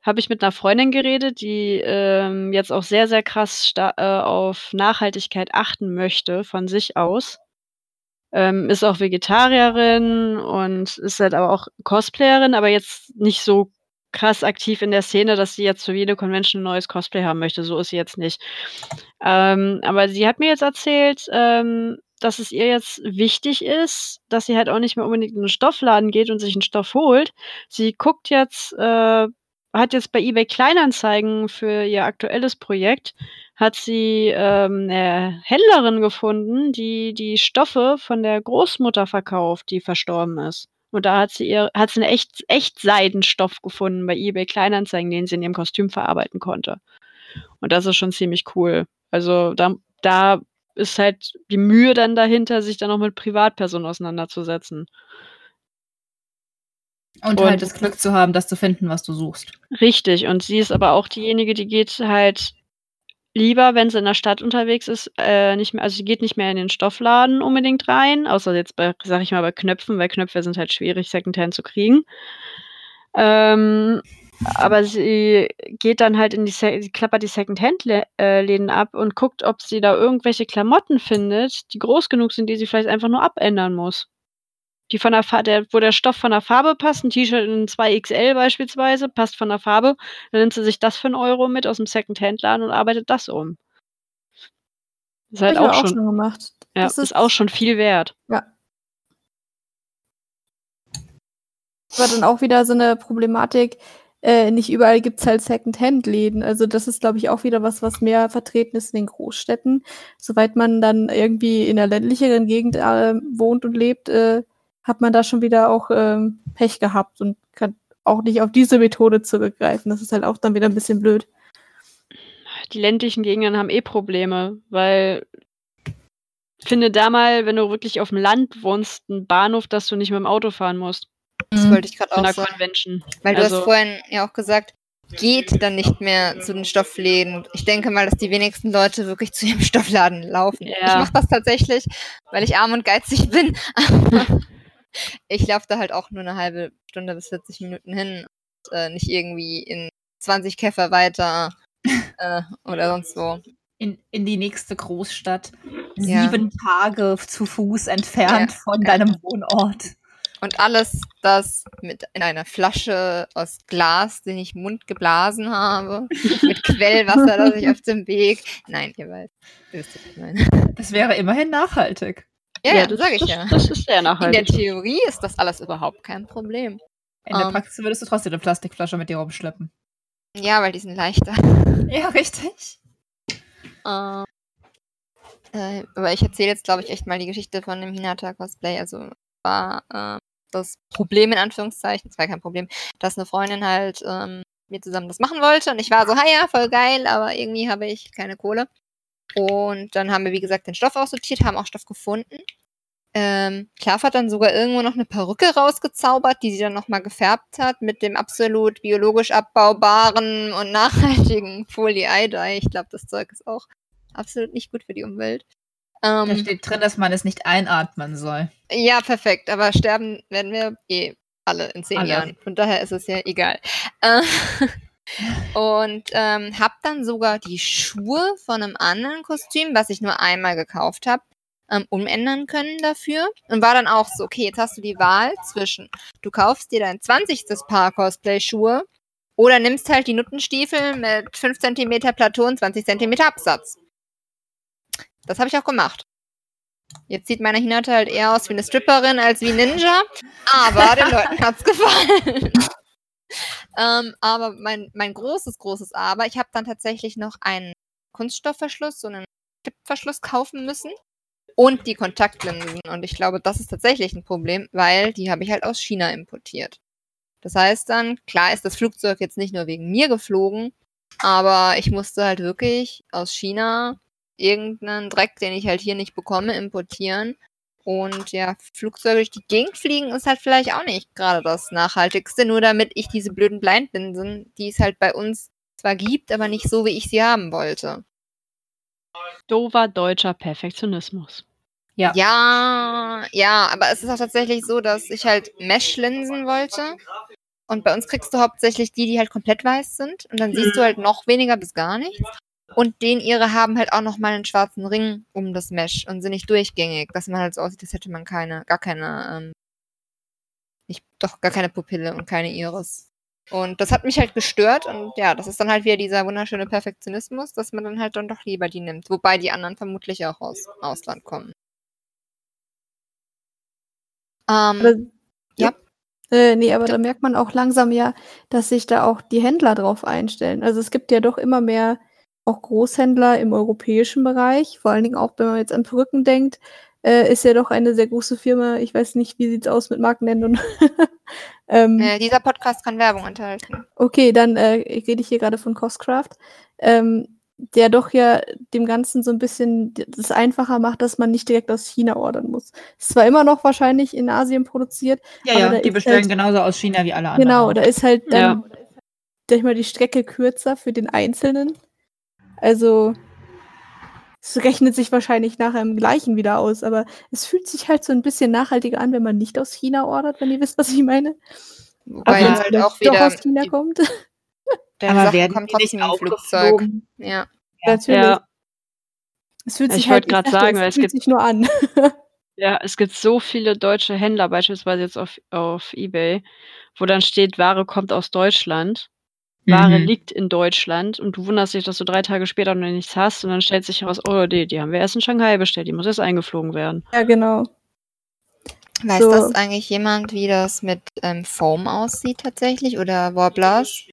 habe ich mit einer Freundin geredet, die ähm, jetzt auch sehr, sehr krass äh, auf Nachhaltigkeit achten möchte von sich aus. Ähm, ist auch Vegetarierin und ist halt aber auch Cosplayerin, aber jetzt nicht so krass aktiv in der Szene, dass sie jetzt für jede Convention ein neues Cosplay haben möchte. So ist sie jetzt nicht. Ähm, aber sie hat mir jetzt erzählt, ähm, dass es ihr jetzt wichtig ist, dass sie halt auch nicht mehr unbedingt in den Stoffladen geht und sich einen Stoff holt. Sie guckt jetzt, äh, hat jetzt bei eBay Kleinanzeigen für ihr aktuelles Projekt, hat sie ähm, eine Händlerin gefunden, die die Stoffe von der Großmutter verkauft, die verstorben ist. Und da hat sie ihr, hat sie einen echt, echt Seidenstoff gefunden bei eBay Kleinanzeigen, den sie in ihrem Kostüm verarbeiten konnte. Und das ist schon ziemlich cool. Also da, da ist halt die Mühe dann dahinter, sich dann auch mit Privatpersonen auseinanderzusetzen. Und, Und- halt das Glück zu haben, das zu finden, was du suchst. Richtig. Und sie ist aber auch diejenige, die geht halt lieber, wenn sie in der Stadt unterwegs ist, äh, nicht mehr, also sie geht nicht mehr in den Stoffladen unbedingt rein, außer jetzt bei, sag ich mal, bei Knöpfen, weil Knöpfe sind halt schwierig, Secondhand zu kriegen. Ähm, aber sie geht dann halt in die, sie klappert die Secondhand-Läden ab und guckt, ob sie da irgendwelche Klamotten findet, die groß genug sind, die sie vielleicht einfach nur abändern muss. Die von der Fa der, wo der Stoff von der Farbe passt, ein T-Shirt in 2XL beispielsweise, passt von der Farbe, dann nimmt sie sich das für einen Euro mit aus dem Second-Hand-Laden und arbeitet das um. Ist halt auch aber schon, gemacht. ja, Das ist, auch schon viel wert. war dann auch wieder so eine Problematik. Äh, nicht überall gibt's halt Second-Hand-Läden. Also das ist, glaube ich, auch wieder was, was mehr vertreten ist in den Großstädten. Soweit man dann irgendwie in der ländlicheren Gegend äh, wohnt und lebt, äh, hat man da schon wieder auch ähm, Pech gehabt und kann auch nicht auf diese Methode zurückgreifen. Das ist halt auch dann wieder ein bisschen blöd. Die ländlichen Gegenden haben eh Probleme, weil finde da mal, wenn du wirklich auf dem Land wohnst, einen Bahnhof, dass du nicht mit dem Auto fahren musst. Das Mhm. wollte ich gerade auch einer sagen. Convention. Weil du Also- hast vorhin ja auch gesagt, geht dann nicht mehr zu den Stoffläden. Ich denke mal, dass die wenigsten Leute wirklich zu ihrem Stoffladen laufen. Ja. Ich mache das tatsächlich, weil ich arm und geizig bin. Ich laufe da halt auch nur eine halbe Stunde bis 40 Minuten hin und äh, nicht irgendwie in 20 Käfer weiter äh, oder sonst wo. In, in die nächste Großstadt. Ja. Sieben Tage zu Fuß entfernt Ja. von Ja. deinem Wohnort. Und alles das mit in einer Flasche aus Glas, den ich Mund geblasen habe, mit Quellwasser, das ich auf dem Weg. Nein, ihr weißt. Das wäre immerhin nachhaltig. Ja, ja, das sage ich das, ja. Das ist sehr In der nachhaltig. Theorie ist das alles überhaupt kein Problem. In der Ähm. Praxis würdest du trotzdem eine Plastikflasche mit dir rumschleppen. Ja, weil die sind leichter. Ja, richtig. Äh, aber ich erzähle jetzt, glaube ich, echt mal die Geschichte von dem Hinata-Cosplay. Also war äh, das Problem in Anführungszeichen, es war kein Problem, dass eine Freundin halt ähm, mir zusammen das machen wollte und ich war so, ha ja, voll geil, aber irgendwie habe ich keine Kohle. Und dann haben wir, wie gesagt, den Stoff aussortiert, haben auch Stoff gefunden. Ähm, Klaff hat dann sogar irgendwo noch eine Perücke rausgezaubert, die sie dann nochmal gefärbt hat mit dem absolut biologisch abbaubaren und nachhaltigen Folie-Eye-Dye. Ich glaube, das Zeug ist auch absolut nicht gut für die Umwelt. Da Ähm, steht drin, dass man es nicht einatmen soll. ja, perfekt, aber sterben werden wir eh alle in zehn Alle. Jahren. Von daher ist es ja egal. Äh, und ähm, habe dann sogar die Schuhe von einem anderen Kostüm, was ich nur einmal gekauft habe, ähm, umändern können dafür. Und war dann auch so, okay, jetzt hast du die Wahl zwischen, du kaufst dir dein 20. Paar Cosplay-Schuhe oder nimmst halt die Nuttenstiefel mit 5 cm Plateau und 20 cm Absatz. Das habe ich auch gemacht. Jetzt sieht meine Hinata halt eher aus wie eine Stripperin als wie Ninja, aber den Leuten hat's gefallen. Ähm, aber mein, mein großes, großes Aber, ich habe dann tatsächlich noch einen Kunststoffverschluss, so einen Tippverschluss kaufen müssen und die Kontaktlinsen. Und ich glaube, das ist tatsächlich ein Problem, weil die habe ich halt aus China importiert. Das heißt dann, klar ist das Flugzeug jetzt nicht nur wegen mir geflogen, aber ich musste halt wirklich aus China irgendeinen Dreck, den ich halt hier nicht bekomme, importieren. Und ja, Flugzeuge durch die Gegend fliegen ist halt vielleicht auch nicht gerade das Nachhaltigste, nur damit ich diese blöden Blindlinsen, die es halt bei uns zwar gibt, aber nicht so, wie ich sie haben wollte. Dover deutscher Perfektionismus. Ja. Ja, ja, aber es ist auch tatsächlich so, dass ich halt Mesh-Linsen wollte. Und bei uns kriegst du hauptsächlich die, die halt komplett weiß sind. Und dann siehst du halt noch weniger bis gar nichts. Und den ihre haben halt auch noch mal einen schwarzen Ring um das Mesh und sind nicht durchgängig, dass man halt so aussieht, als hätte man keine, gar keine, ähm, nicht, doch gar keine Pupille und keine Iris. Und das hat mich halt gestört und ja, das ist dann halt wieder dieser wunderschöne Perfektionismus, dass man dann halt dann doch lieber die nimmt. Wobei die anderen vermutlich auch aus Ausland kommen. Ähm, Aber, Ja. Äh, nee, aber Ja. da merkt man auch langsam ja, dass sich da auch die Händler drauf einstellen. Also es gibt ja doch immer mehr auch Großhändler im europäischen Bereich, vor allen Dingen auch, wenn man jetzt an Perücken denkt, äh, ist ja doch eine sehr große Firma. Ich weiß nicht, wie sieht's aus mit Markennennung. ähm, äh, dieser Podcast kann Werbung enthalten. Okay, dann äh, rede ich hier gerade von Costcraft, ähm, der doch ja dem Ganzen so ein bisschen das einfacher macht, dass man nicht direkt aus China ordern muss. Ist zwar immer noch wahrscheinlich in Asien produziert, Ja, Aber ja, die ist bestellen halt- genauso aus China wie alle anderen. genau, da ist halt Ja. dann, sag ich mal, die Strecke kürzer für den Einzelnen. Also es rechnet sich wahrscheinlich nachher im gleichen wieder aus, aber es fühlt sich halt so ein bisschen nachhaltiger an, wenn man nicht aus China ordert, wenn ihr wisst, was ich meine. Wobei wenn halt vielleicht auch doch wieder aus China die, kommt. der Aber Sachen werden kommt trotzdem im Flugzeug. Ja. Ja. Natürlich. Ja. Es fühlt Ich sich wollte halt, ich dachte, sagen, weil es es fühlt gibt- sich nur an. Ja, es gibt so viele deutsche Händler, beispielsweise jetzt auf auf eBay, wo dann steht: „Ware kommt aus Deutschland.“ Ware Mhm. liegt in Deutschland und du wunderst dich, dass du 3 Tage später noch nichts hast und dann stellt sich heraus: „Oh, ne, die haben wir erst in Shanghai bestellt, die muss erst eingeflogen werden.“ Ja, genau. Weiß So. das eigentlich jemand, wie das mit, ähm, Foam aussieht tatsächlich oder Warblers?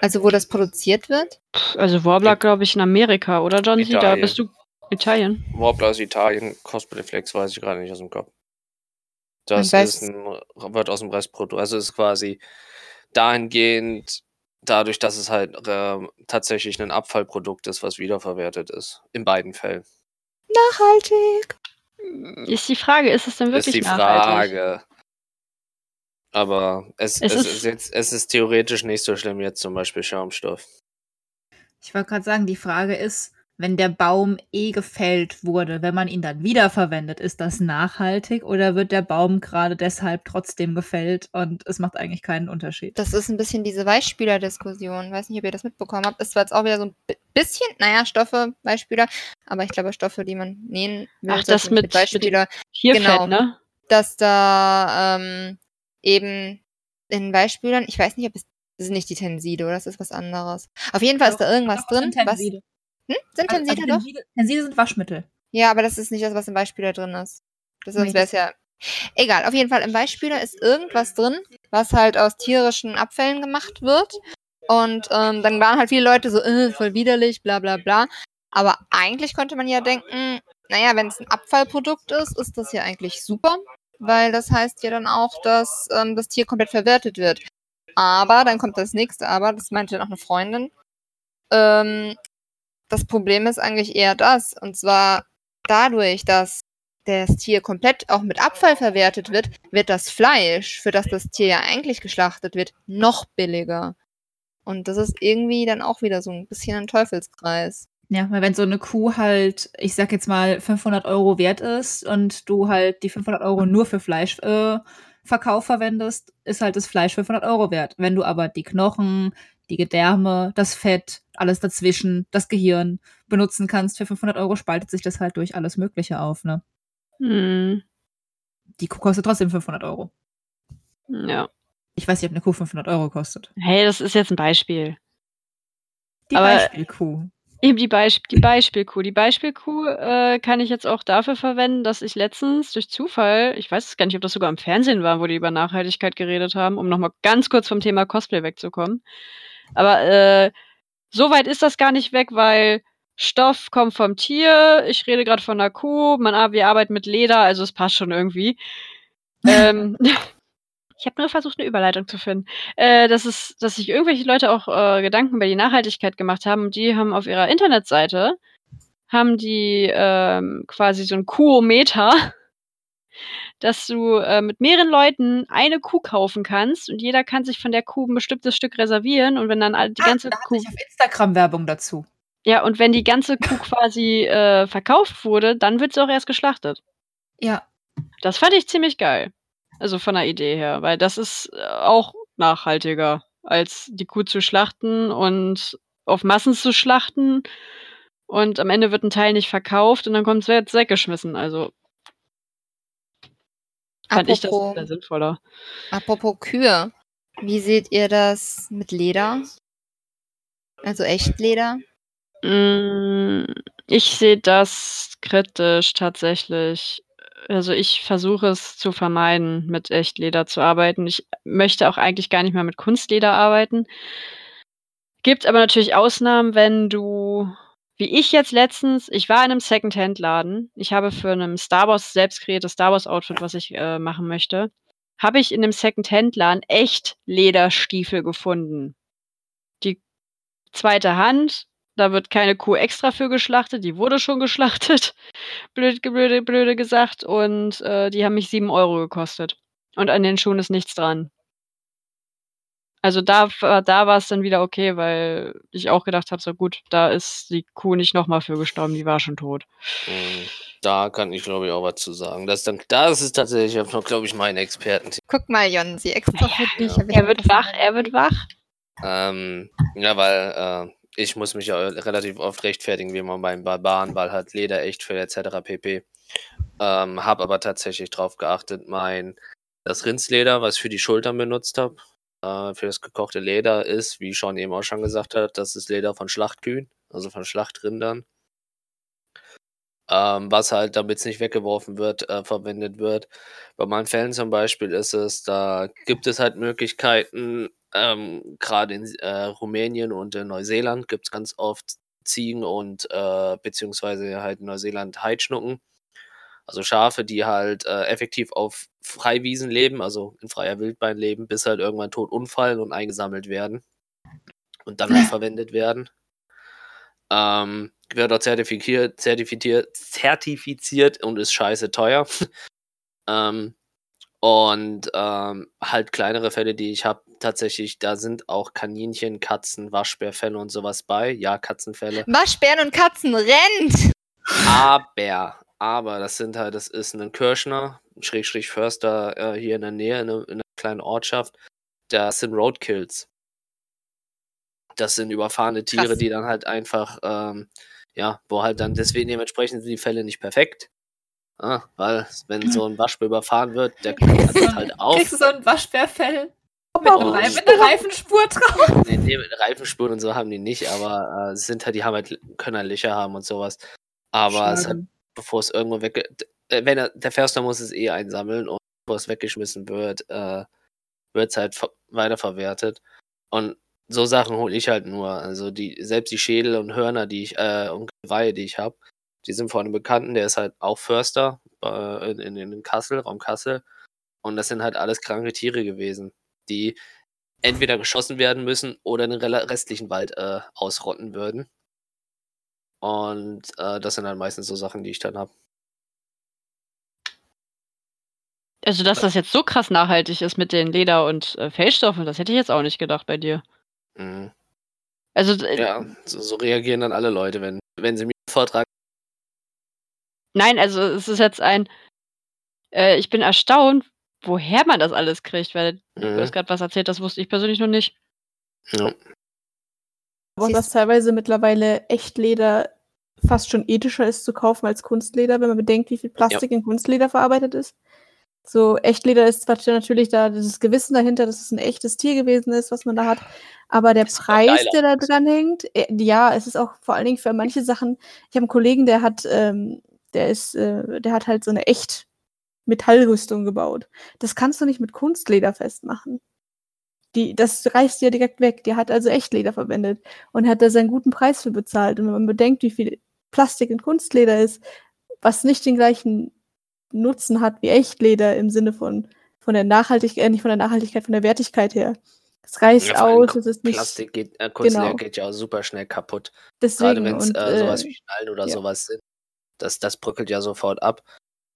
Also, wo das produziert wird? Also Warbler, glaube ich, in Amerika, oder Johnsy? Da Italien. bist du Italien? Warbler aus Italien, Cosplay-Flex weiß ich gerade nicht aus dem Kopf. Das ist 'n wird aus dem Restprodukt also, ist quasi dahingehend dadurch, dass es halt, ähm, tatsächlich 'nen Abfallprodukt ist, was wiederverwertet ist, in beiden Fällen. Nachhaltig. Ist die Frage, ist es denn Ist wirklich die nachhaltig? Frage. Aber es Es es ist- ist jetzt es ist theoretisch nicht so schlimm jetzt zum Beispiel Schaumstoff. Ich wollte gerade sagen, die Frage ist, wenn der Baum eh gefällt wurde, wenn man ihn dann wiederverwendet, ist das nachhaltig oder wird der Baum gerade deshalb trotzdem gefällt und es macht eigentlich keinen Unterschied? Das ist ein bisschen diese Weichspüler-Diskussion. Weiß nicht, ob ihr das mitbekommen habt. Ist zwar jetzt auch wieder so ein bi bisschen, naja, Stoffe, Weichspüler, aber ich glaube, Stoffe, die man nähen will, Ach, das mit- mit Weichspüler, Hier Genau. Fett, ne? dass da ähm, eben in Weichspülern, ich weiß nicht, ob es das sind nicht die Tenside, oder? Das ist was anderes. Auf jeden Fall ist da irgendwas Doch, drin, was. Hm? Sind Also, Tenside also doch? Tenside, Tenside sind Waschmittel. Ja, aber das ist nicht das, was im Weichspüler drin ist. Das, sonst wäre es ja. Egal, auf jeden Fall, im Weichspüler ist irgendwas drin, was halt aus tierischen Abfällen gemacht wird. Und ähm, dann waren halt viele Leute so, äh, voll widerlich, bla bla bla. Aber eigentlich könnte man ja denken, naja, wenn es ein Abfallprodukt ist, ist das ja eigentlich super, weil das heißt ja dann auch, dass ähm, das Tier komplett verwertet wird. Aber, dann kommt das nächste Aber, das meinte dann auch eine Freundin. Ähm, das Problem ist eigentlich eher das. Und zwar dadurch, dass das Tier komplett auch mit Abfall verwertet wird, wird das Fleisch, für das das Tier ja eigentlich geschlachtet wird, noch billiger. Und das ist irgendwie dann auch wieder so ein bisschen ein Teufelskreis. Ja, weil wenn so eine Kuh halt, ich sag jetzt mal, 500 Euro wert ist und du halt die 500 Euro nur für Fleischverkauf äh, verwendest, ist halt das Fleisch 500 Euro wert. Wenn du aber die Knochen, die Gedärme, das Fett, alles dazwischen, das Gehirn benutzen kannst für 500 Euro, spaltet sich das halt durch alles Mögliche auf, ne? Hm, Die Kuh kostet trotzdem 500 Euro. ja. Ich weiß nicht, ob eine Kuh 500 Euro kostet. Hey, das ist jetzt ein Beispiel. Die Aber- Beispielkuh. Eben die, Beisp die Beispielkuh. Die Beispielkuh äh, kann ich jetzt auch dafür verwenden, dass ich letztens durch Zufall, ich weiß gar nicht, ob das sogar im Fernsehen war, wo die über Nachhaltigkeit geredet haben, um nochmal ganz kurz vom Thema Cosplay wegzukommen. Aber äh, so weit ist das gar nicht weg, weil Stoff kommt vom Tier, ich rede gerade von einer Kuh, man, ar- wir arbeiten mit Leder, also es passt schon irgendwie. ähm, ich habe nur versucht, eine Überleitung zu finden. Äh, dass, es, dass sich irgendwelche Leute auch äh, Gedanken über die Nachhaltigkeit gemacht haben. Die haben auf ihrer Internetseite haben die ähm, quasi so ein Kuometer, dass du äh, mit mehreren Leuten eine Kuh kaufen kannst und jeder kann sich von der Kuh ein bestimmtes Stück reservieren und wenn dann die ganze Ah, da hatte Kuh ich auf Instagram Werbung dazu. ja und wenn die ganze Kuh quasi äh, verkauft wurde, dann wird sie auch erst geschlachtet. Ja. Das fand ich ziemlich geil. Also von der Idee her, weil das ist äh, auch nachhaltiger, als die Kuh zu schlachten und auf Massen zu schlachten. Und am Ende wird ein Teil nicht verkauft und dann kommt es jetzt weggeschmissen. Also fand ich das sehr sinnvoller. apropos Kühe. Wie seht ihr das mit Leder? Also Echtleder? Mm, Ich sehe das kritisch tatsächlich. Also ich versuche es zu vermeiden, mit Echtleder zu arbeiten. Ich möchte auch eigentlich gar nicht mehr mit Kunstleder arbeiten. Gibt aber natürlich Ausnahmen, wenn du, wie ich jetzt letztens, ich war in einem Secondhand-Laden. Ich habe für einem Star Wars selbst kreiertes Star Wars-Outfit, was ich äh, machen möchte, habe ich in einem Secondhand-Laden echt Lederstiefel gefunden. Die zweite Hand, da wird keine Kuh extra für geschlachtet, die wurde schon geschlachtet, blöd, blöde, blöde gesagt. Und äh, die haben mich 7 Euro gekostet. Und an den Schuhen ist nichts dran. Also da, war- da war es dann wieder okay, weil ich auch gedacht habe, so gut, da ist die Kuh nicht nochmal für gestorben, die war schon tot. Mhm. Da kann ich, glaube ich, auch was zu sagen. Das, dann, das ist tatsächlich noch, glaube ich, mein Experten. Guck mal, Jonsi, extra für dich. hab ich Er wird wach, er wird wach. Ähm, ja, weil äh, ich muss mich ja relativ oft rechtfertigen, wie man beim Barbaren, weil halt Leder echt für etc. pp. Ähm, habe aber tatsächlich darauf geachtet, mein das Rindsleder, was ich für die Schultern benutzt habe, äh, für das gekochte Leder ist, wie Sean eben auch schon gesagt hat, das ist Leder von Schlachtkühen, also von Schlachtrindern. Ähm, was halt, damit es nicht weggeworfen wird, äh, verwendet wird. Bei meinen Fällen zum Beispiel ist es, da gibt es halt Möglichkeiten, ähm, gerade in äh, Rumänien und in Neuseeland gibt es ganz oft Ziegen und äh, beziehungsweise halt in Neuseeland Heidschnucken. Also Schafe, die halt äh, effektiv auf Freiwiesen leben, also in freier Wildbahn leben, bis halt irgendwann tot umfallen und eingesammelt werden und dann halt verwendet werden. Ähm, wird auch zertifiziert, zertifiziert, zertifiziert und ist scheiße teuer. ähm, und ähm, halt kleinere Fälle, die ich habe, tatsächlich, da sind auch Kaninchen, Katzen, Waschbärfälle und sowas bei. Ja, Katzenfälle. Waschbären und Katzen rennt! Aber, aber das sind halt, das ist ein Kirschner, Schrägstrich Förster äh, hier in der Nähe, in, einer, in einer kleinen Ortschaft. Das sind Roadkills. Das sind überfahrene Tiere, Krass. die dann halt einfach, ähm, ja, wo halt dann, deswegen dementsprechend sind die Fälle nicht perfekt. Ah, weil, wenn so ein Waschbär überfahren wird, der knallt das halt auf. Kriegst du so ein Waschbärfell mit, Rei- mit einer Reifenspur drauf? Nee, nee, Reifenspuren und so haben die nicht, aber äh, sind halt, die haben halt, können halt Löcher haben und sowas. Aber es hat, Schade. Bevor es irgendwo weg, äh, wenn er, der Förster muss es eh einsammeln und bevor es weggeschmissen wird, äh, wird es halt ver weiterverwertet. Und so Sachen hole ich halt nur. Also die, selbst die Schädel und Hörner, die ich, äh, und Geweihe, die ich habe, die sind von einem Bekannten, der ist halt auch Förster äh, in, in, in Kassel, Raum Kassel. Und das sind halt alles kranke Tiere gewesen, die entweder geschossen werden müssen oder den restlichen Wald äh, ausrotten würden. Und äh, das sind halt meistens so Sachen, die ich dann habe. Also, dass das jetzt so krass nachhaltig ist mit den Leder- und äh, Fellstoffen, das hätte ich jetzt auch nicht gedacht bei dir. Mhm. Also, Ja, so, so reagieren dann alle Leute, wenn, wenn sie mir einen Vortrag. nein, also es ist jetzt ein. Äh, ich bin erstaunt, woher man das alles kriegt, weil du Mhm. hast gerade was erzählt, das wusste ich persönlich noch nicht. Ja. Aber dass teilweise mittlerweile Echtleder fast schon ethischer ist zu kaufen als Kunstleder, wenn man bedenkt, wie viel Plastik in Kunstleder verarbeitet ist. So, Echtleder ist zwar natürlich da dieses Gewissen dahinter, dass es ein echtes Tier gewesen ist, was man da hat. Aber der Preis, der da dran hängt, äh, ja, es ist auch vor allen Dingen für manche Sachen. Ich habe einen Kollegen, der hat, ähm, der ist, äh, der hat halt so eine echt Metallrüstung gebaut. Das kannst du nicht mit Kunstleder festmachen. Die, das reißt ja direkt weg. Der hat also Echtleder verwendet und hat da seinen guten Preis für bezahlt. Und wenn man bedenkt, wie viel Plastik in Kunstleder ist, was nicht den gleichen Nutzen hat wie Echtleder im Sinne von, von der Nachhaltigkeit, äh, nicht von der Nachhaltigkeit, von der Wertigkeit her. Es reißt Ja, aus, es ist nicht Plastik geht, äh, Kunstleder Genau. geht ja auch super schnell kaputt. Gerade deswegen. wenn es äh, sowas äh, wie Schnallen oder ja. sowas sind. Das, das bröckelt ja sofort ab.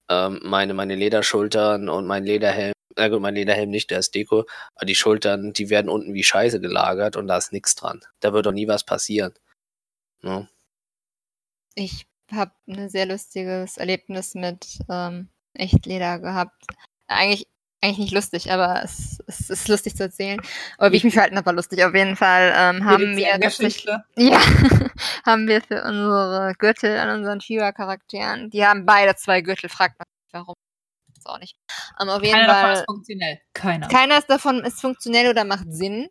Ähm, meine, meine Lederschultern und mein Lederhelm, na gut, mein Lederhelm nicht, der ist Deko, aber die Schultern, die werden unten wie Scheiße gelagert und da ist nichts dran. Da wird doch nie was passieren. Ne? Ich habe ein sehr lustiges Erlebnis mit ähm, Echtleder gehabt. Eigentlich, eigentlich nicht lustig, aber es, es ist lustig zu erzählen. Aber wie ich mich verhalten habe, war lustig. Auf jeden Fall ähm, haben wir tatsächlich, ja, haben wir für unsere Gürtel an unseren Shiva-Charakteren, die haben beide zwei Gürtel, fragt man sich warum. Ist auch nicht. Ähm, auf jeden Keiner davon Fall. ist funktionell. Keiner. Keiner ist davon ist funktionell oder macht Sinn.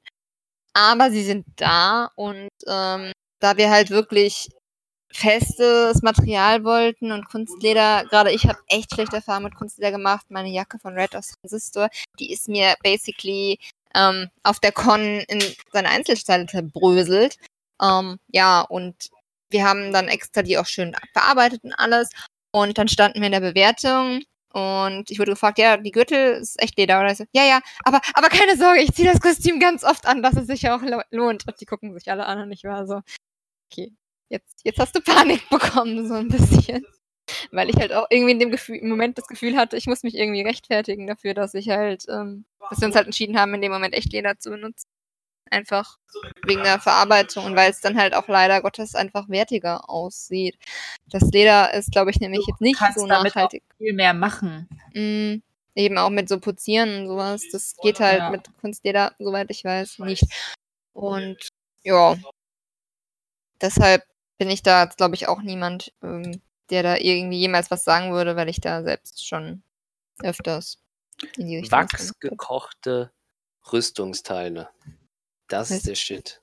Aber sie sind da und ähm, da wir halt wirklich festes Material wollten und Kunstleder, gerade ich habe echt schlechte Erfahrungen mit Kunstleder gemacht. Meine Jacke von Red aus Transistor, die ist mir basically ähm, auf der Con in seine Einzelteile zerbröselt. Ähm, ja, und wir haben dann extra die auch schön verarbeitet und alles. Und dann standen wir in der Bewertung und ich wurde gefragt, ja, die Gürtel ist echt Leder. Oder ich so, ja, ja, aber, aber keine Sorge, ich ziehe das Kostüm ganz oft an, dass es sich auch lo- lohnt. Und die gucken sich alle an und ich war so, okay, jetzt, jetzt hast du Panik bekommen, so ein bisschen. Weil ich halt auch irgendwie in dem Gefühl, im Moment das Gefühl hatte, ich muss mich irgendwie rechtfertigen dafür, dass ich halt, ähm, dass wir uns halt entschieden haben, in dem Moment echt Leder zu benutzen. Einfach wegen der Verarbeitung und weil es dann halt auch leider Gottes einfach wertiger aussieht. Das Leder ist, glaube ich, nämlich jetzt nicht so nachhaltig. viel mehr machen. Mm, eben auch mit so Putzieren und sowas. Das geht halt Ja. mit Kunstleder, soweit ich weiß, nicht. Und ja, deshalb bin ich da jetzt, glaube ich, auch niemand, ähm, der da irgendwie jemals was sagen würde, weil ich da selbst schon öfters in die Richtung. Wachsgekochte Rüstungsteile. Das Was? ist der Shit.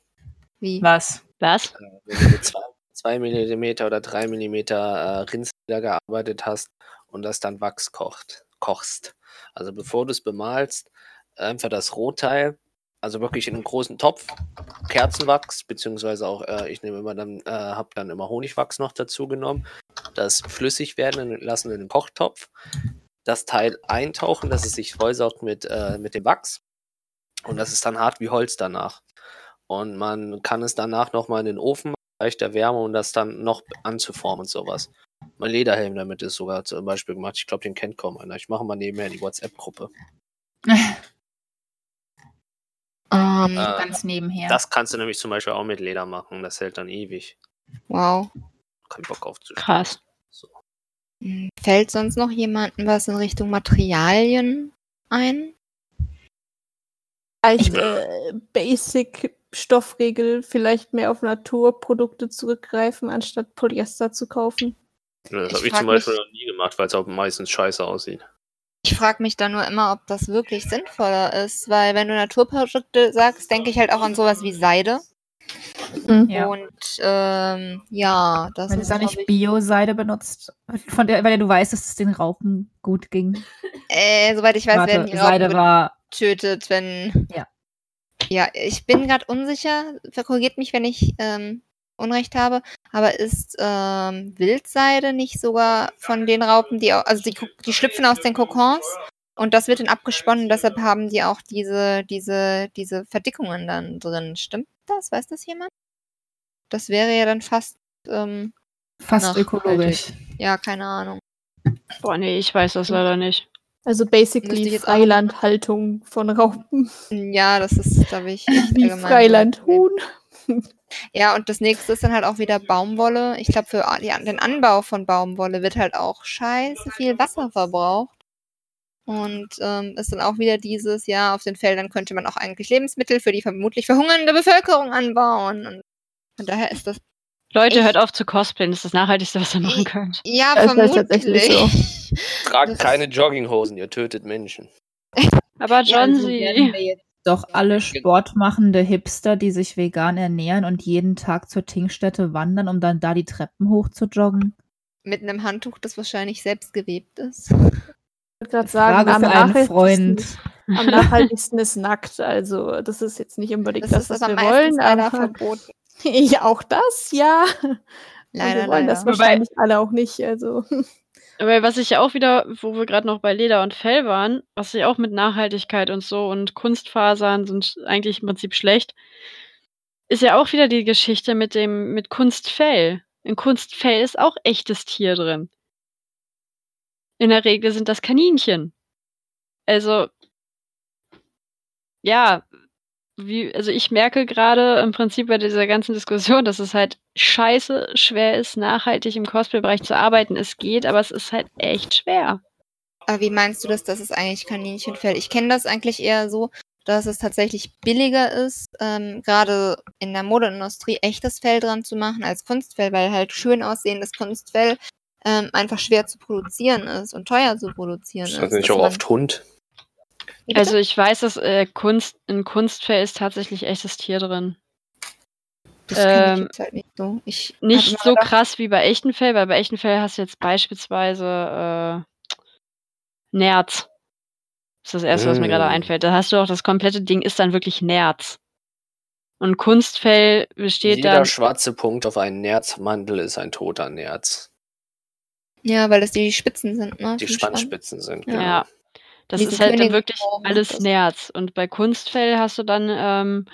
Wie? Was? Was? Äh, Wenn du mit 2 mm oder 3 mm äh, Rindslieder gearbeitet hast und das dann Wachs kocht, kochst. Also bevor du es bemalst, einfach das Rohteil, also wirklich in einen großen Topf, Kerzenwachs, beziehungsweise auch, äh, ich nehme immer dann, äh, habe dann immer Honigwachs noch dazu genommen, das flüssig werden lassen in den Kochtopf, das Teil eintauchen, dass es sich vollsaugt mit, äh, mit dem Wachs und das ist dann hart wie Holz danach. Und man kann es danach nochmal in den Ofen leichter Wärme, um das dann noch anzuformen und sowas. Mein Lederhelm damit ist sogar zum Beispiel gemacht. Ich glaube, den kennt kaum einer. Ich mache mal nebenher die WhatsApp-Gruppe. Ähm, Äh, Ganz nebenher. Das kannst du nämlich zum Beispiel auch mit Leder machen. Das hält dann ewig. wow. Kein Bock aufzustehen. Krass. So. Hm, Fällt sonst noch jemandem was in Richtung Materialien ein? Als äh, Basic-Stoffregel vielleicht mehr auf Naturprodukte zurückgreifen, anstatt Polyester zu kaufen. Ja, Das Ich habe ich frag zum Beispiel noch nie gemacht, weil es auch meistens scheiße aussieht. Ich frage mich da nur immer, ob das wirklich sinnvoller ist, weil wenn du Naturprodukte sagst, denke ich halt auch an sowas wie Seide. Ja. Und ähm, ja, das Wenn du ist da nicht ich, Bio-Seide benutzt, von der, weil du weißt, dass es den Raupen gut ging. äh, soweit ich weiß, werden Warte, die Seide Raupen war. getötet, wenn. Ja. Ja, ich bin gerade unsicher. Korrigiert mich, wenn ich ähm, Unrecht habe. Aber ist ähm, Wildseide nicht sogar von den Raupen, die also die, die schlüpfen aus den Kokons und das wird dann abgesponnen. Deshalb haben die auch diese diese diese Verdickungen dann drin. Stimmt das? Weiß das jemand? Das wäre ja dann fast ähm, Fast ökologisch. ja keine Ahnung. Boah, nee, ich weiß das leider nicht. Also basically Freilandhaltung von Raupen. Ja, das ist, glaube ich, echt Wie. Freilandhuhn. Ja, und das nächste ist dann halt auch wieder Baumwolle. Ich glaube, für den Anbau von Baumwolle wird halt auch scheiße viel Wasser verbraucht. Und ähm, ist dann auch wieder dieses, ja, auf den Feldern könnte man auch eigentlich Lebensmittel für die vermutlich verhungernde Bevölkerung anbauen. Und von daher ist das, Leute, Ich- hört auf zu cosplayen. Das ist das Nachhaltigste, was ihr machen könnt. ja, Das ist vermutlich. tatsächlich so. Tragt Das- keine Jogginghosen, ihr tötet Menschen. Aber Ja, doch alle sportmachende Hipster, die sich vegan ernähren und jeden Tag zur Tinkstätte wandern, um dann da die Treppen hoch zu joggen. Mit einem Handtuch, das wahrscheinlich selbst gewebt ist. Ich wollte gerade sagen, Frage am für einen nachhaltigsten- Freund. Am nachhaltigsten ist nackt. Also, das ist jetzt nicht unbedingt Das, das, ist was aber wir wollen. Aber verboten. ja, auch das, ja. Leider, wir wollen leider. das wahrscheinlich alle auch nicht. Also, Aber was ich ja auch wieder, wo wir gerade noch bei Leder und Fell waren, was ich auch mit Nachhaltigkeit und so und Kunstfasern sind eigentlich im Prinzip schlecht, ist ja auch wieder die Geschichte mit dem, mit Kunstfell. In Kunstfell ist auch echtes Tier drin. In der Regel sind das Kaninchen. Also, ja, wie, also ich merke gerade im Prinzip bei dieser ganzen Diskussion, dass es halt scheiße schwer ist, nachhaltig im Cosplay-Bereich zu arbeiten. Es geht, aber es ist halt echt schwer. Aber wie meinst du das, dass es eigentlich Kaninchenfell? Ich kenne das eigentlich eher so, dass es tatsächlich billiger ist, ähm, gerade in der Modeindustrie echtes Fell dran zu machen als Kunstfell, weil halt schön aussehendes Kunstfell ähm, einfach schwer zu produzieren ist und teuer zu produzieren Ist ist. das nicht auch oft Hund? Also ich weiß, dass äh, Kunst, in Kunstfell ist tatsächlich echtes Tier drin. das kenn ich ähm, jetzt halt nicht so. Ich Nicht so krass wie bei echten Fell, weil bei echten Fell hast du jetzt beispielsweise äh, Nerz. Das ist das erste, was mir gerade Mm. einfällt. Da hast du auch das komplette Ding ist dann wirklich Nerz. Und Kunstfell besteht Jeder dann. schwarze Punkt auf einen Nerzmantel ist ein toter Nerz. Ja, weil das die Spitzen sind, ne? Die. Spannspitzen sind, genau. Ja. Das Diese ist halt dann wirklich alles. Nerz. Und bei Kunstfell hast du dann ähm,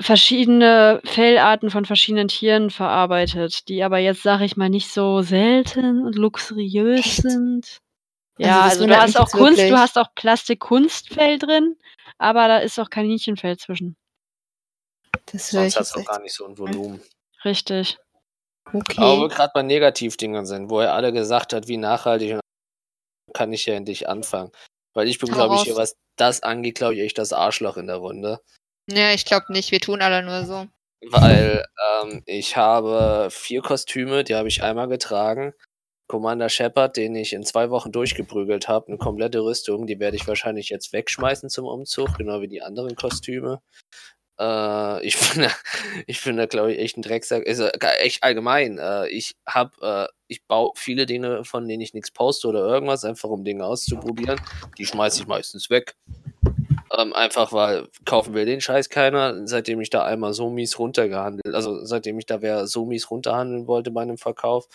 verschiedene Fellarten von verschiedenen Tieren verarbeitet, die aber jetzt, sag ich mal, nicht so selten und luxuriös Echt? sind. Also Ja, das also, du hast auch Kunst, du wirklich. hast auch Plastik-Kunstfell drin, aber da ist auch Kaninchenfell zwischen. Das ich Sonst hat es auch gar nicht so ein Volumen. Richtig. Okay. wir gerade bei Negativdingern sind, wo er alle gesagt hat, wie nachhaltig und kann ich ja endlich anfangen. Weil ich bin, glaube ich, was das angeht, glaube ich, echt das Arschloch in der Runde. Ja, ich glaube nicht. Wir tun alle nur so. weil ähm, ich habe vier Kostüme, die habe ich einmal getragen. Commander Shepard, den ich in zwei Wochen durchgeprügelt habe, eine komplette Rüstung, die werde ich wahrscheinlich jetzt wegschmeißen zum Umzug, genau wie die anderen Kostüme. Äh, ich bin da, ich bin da, glaube ich, echt ein Drecksack. Ist äh, echt allgemein. Äh, ich habe, äh, ich baue viele Dinge, von denen ich nichts poste oder irgendwas, einfach um Dinge auszuprobieren. Die schmeiße ich meistens weg. Ähm, einfach weil kaufen will den Scheiß keiner, seitdem ich da einmal so mies runtergehandelt, also seitdem ich da wer so mies runterhandeln wollte bei einem Verkauf,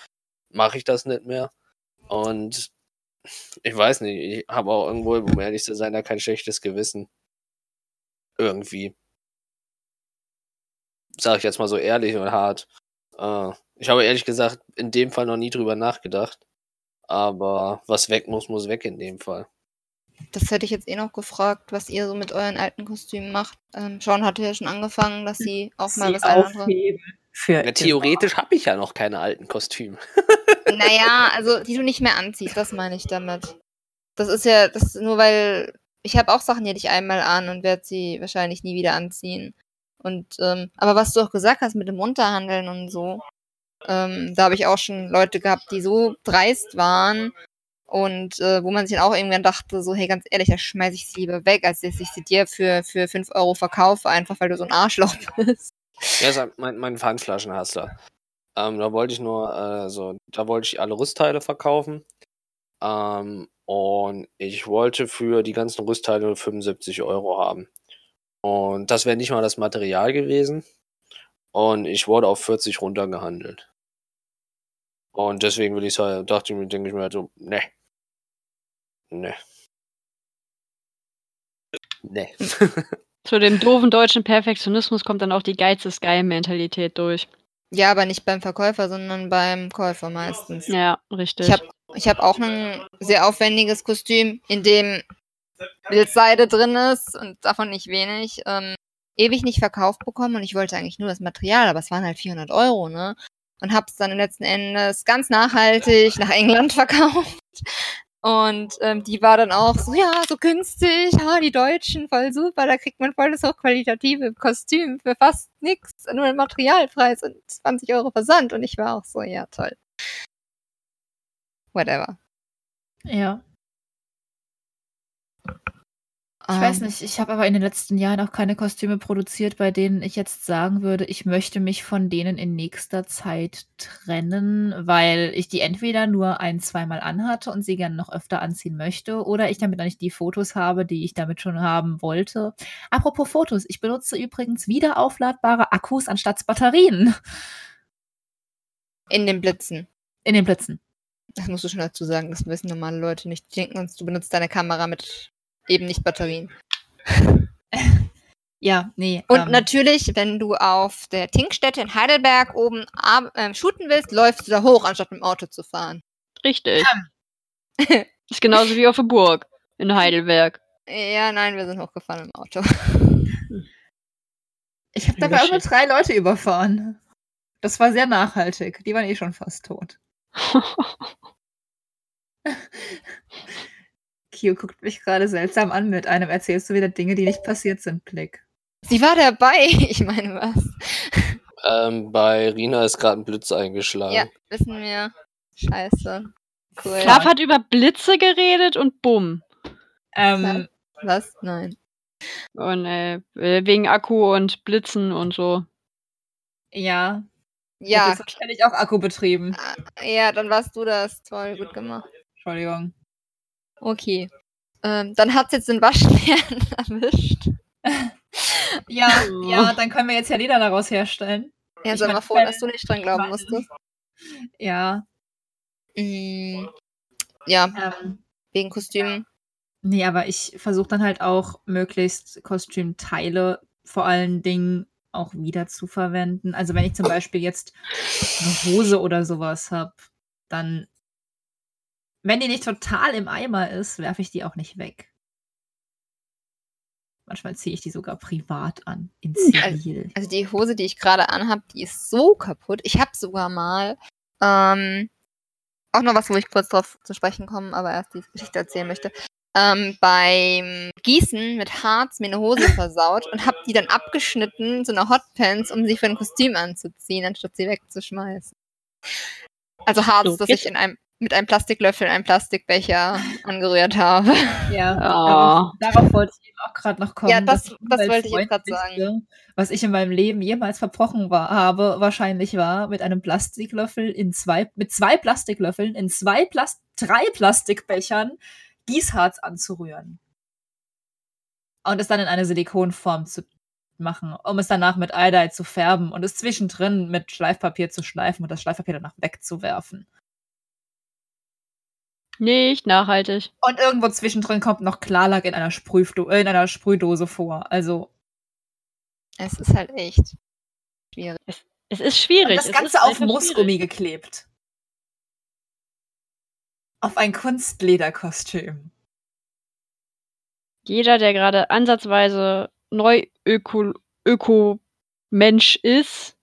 mache ich das nicht mehr. Und ich weiß nicht, ich habe auch irgendwo, um ehrlich zu sein, da kein schlechtes Gewissen. Irgendwie. Sag ich jetzt mal so ehrlich und hart. Äh, ich habe ehrlich gesagt in dem Fall noch nie drüber nachgedacht. Aber was weg muss, muss weg in dem Fall. Das hätte ich jetzt eh noch gefragt, was ihr so mit euren alten Kostümen macht. Ähm, Sean hatte ja schon angefangen, dass sie auch mal Sie das andere. für Ja, theoretisch habe ich ja noch keine alten Kostüme. Naja, also die du nicht mehr anziehst, das meine ich damit. Das ist ja, das ist nur weil ich habe auch Sachen, die hätte ich einmal an und werde sie wahrscheinlich nie wieder anziehen. Und ähm, aber was du auch gesagt hast mit dem Runterhandeln und so, ähm, da habe ich auch schon Leute gehabt, die so dreist waren und äh, wo man sich dann auch irgendwann dachte, so hey, ganz ehrlich, da schmeiß ich sie lieber weg, als dass ich sie dir für für 5 Euro verkaufe, einfach weil du so ein Arschloch bist. Ja, ist mein, mein Pfandflaschenhassler. Ähm, da wollte ich nur, äh, so, da wollte ich alle Rüstteile verkaufen. Ähm, und ich wollte für die ganzen Rüstteile 75 Euro haben. Und das wäre nicht mal das Material gewesen. Und ich wurde auf 40 runtergehandelt. Und deswegen will ich halt, dachte ich mir, denke ich mir halt so, ne. Ne. Ne. Zu dem doofen deutschen Perfektionismus kommt dann auch die Geiz ist geil Mentalität durch. Ja, aber nicht beim Verkäufer, sondern beim Käufer meistens. Ja, richtig. Ich habe ich hab auch ein sehr aufwendiges Kostüm, in dem Bildseide drin ist und davon nicht wenig. Ähm, ewig nicht verkauft bekommen und ich wollte eigentlich nur das Material, aber es waren halt 400 Euro, ne? Und hab's dann letzten Endes ganz nachhaltig nach England verkauft. Und ähm, die war dann auch so, ja, so günstig, ha, die Deutschen, voll super, da kriegt man voll das hochqualitative Kostüm für fast nix, nur ein Materialpreis und 20 Euro Versand. Und ich war auch so, ja, toll. Whatever. Ja. Ich weiß Ähm, nicht, ich habe aber in den letzten Jahren auch keine Kostüme produziert, bei denen ich jetzt sagen würde, ich möchte mich von denen in nächster Zeit trennen, weil ich die entweder nur ein, zweimal anhatte und sie gerne noch öfter anziehen möchte oder ich damit noch nicht die Fotos habe, die ich damit schon haben wollte. Apropos Fotos, ich benutze übrigens wieder aufladbare Akkus anstatt Batterien In den Blitzen. in den Blitzen. Das musst du schon dazu sagen, das wissen normale Leute nicht. Die denken uns, du benutzt deine Kamera mit eben nicht Batterien. Ja, nee. Und ähm, natürlich, wenn du auf der Tinkstätte in Heidelberg oben ab- ähm, shooten willst, läufst du da hoch, anstatt mit dem Auto zu fahren. Richtig. ist genauso wie auf der Burg in Heidelberg. Ja, nein, wir sind hochgefahren im Auto. Ich habe dabei auch nur drei Leute überfahren. Das war sehr nachhaltig. Die waren eh schon fast tot. Kio guckt mich gerade seltsam an mit einem erzählst du wieder Dinge, die nicht passiert sind, Blick. Sie war dabei. Ich meine, was? ähm, bei Rina ist gerade ein Blitz eingeschlagen. Ja, wissen wir. Scheiße. Cool. Flav hat über Blitze geredet und bumm. Ähm, Was? Nein. Und äh, wegen Akku und Blitzen und so. ja. Ja, Das wahrscheinlich auch Akku betrieben. ja, dann warst du das. Toll, gut gemacht. Entschuldigung. Okay. Ähm, dann hat's jetzt den Waschbären erwischt. Ja, Oh. ja, dann können wir jetzt ja Lieder daraus herstellen. Ja, Ich mein, mal wenn- dass du nicht dran glauben musstest. Ja. Mm, ja, Ähm, wegen Kostümen. nee, aber ich versuche dann halt auch möglichst Kostümteile vor allen Dingen auch wieder zu verwenden. Also wenn ich zum Beispiel jetzt eine Hose oder sowas habe, dann, wenn die nicht total im Eimer ist, werfe ich die auch nicht weg. Manchmal ziehe ich die sogar privat an, in Zivil. Also die Hose, die ich gerade anhab, die ist so kaputt. Ich habe sogar mal ähm, auch noch was, wo ich kurz drauf zu sprechen komme, aber erst die Geschichte erzählen möchte. ähm, beim Gießen mit Harz mir eine Hose versaut und habe die dann abgeschnitten zu einer Hotpants, um sie für ein Kostüm anzuziehen, anstatt sie wegzuschmeißen. Also Harz, So, das ich in einem mit einem Plastiklöffel einen Plastikbecher angerührt habe. Ja, Oh. darauf, wollte ich eben auch gerade noch kommen. Ja, das- das wollte ich jetzt grad sagen. Was ich in meinem Leben jemals verbrochen war, habe, wahrscheinlich war, mit einem Plastiklöffel in zwei, mit zwei Plastiklöffeln in zwei Plast drei Plastikbechern Gießharz anzurühren. Und es dann in eine Silikonform zu machen, um es danach mit Eidei zu färben und es zwischendrin mit Schleifpapier zu schleifen und das Schleifpapier danach wegzuwerfen. Nicht nachhaltig. Und irgendwo zwischendrin kommt noch Klarlack in einer, Sprühdo äh, in einer Sprühdose vor. Also Es ist halt echt schwierig. Es ist schwierig. und das es Ganze ist auf Moosgummi schwierig. geklebt. Auf ein Kunstlederkostüm. Jeder, der gerade ansatzweise neu öko, öko Mensch ist,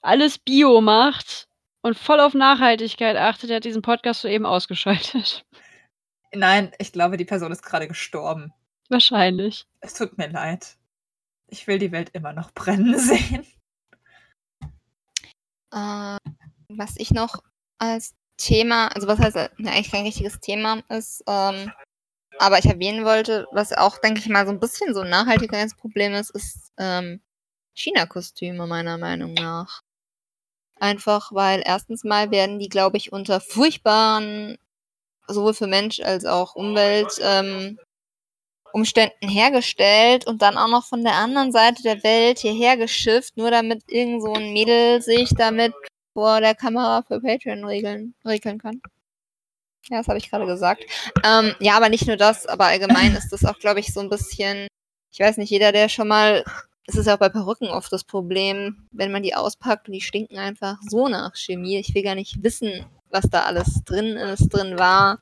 alles Bio macht und voll auf Nachhaltigkeit achtet, der hat diesen Podcast soeben ausgeschaltet. Nein, ich glaube, die Person ist gerade gestorben. Wahrscheinlich. Es tut mir leid. Ich will die Welt immer noch brennen sehen. Äh, was ich noch als Thema, also was heißt äh, ne, eigentlich kein richtiges Thema ist, ähm, aber ich erwähnen wollte, was auch, denke ich mal, so ein bisschen so ein Nachhaltigkeitsproblem ist, ist ähm, China-Kostüme meiner Meinung nach. Einfach, weil erstens mal werden die, glaube ich, unter furchtbaren, sowohl für Mensch als auch Umwelt, ähm, Umständen hergestellt und dann auch noch von der anderen Seite der Welt hierher geschifft, nur damit irgend so ein Mädel sich damit vor der Kamera für Patreon regeln, regeln kann. Ja, das habe ich gerade gesagt. Ähm, ja, aber nicht nur das, aber allgemein ist das auch, glaube ich, so ein bisschen, ich weiß nicht, jeder, der schon mal, es ist ja auch bei Perücken oft das Problem, wenn man die auspackt und die stinken einfach so nach Chemie. Ich will gar nicht wissen, was da alles drin ist, drin war.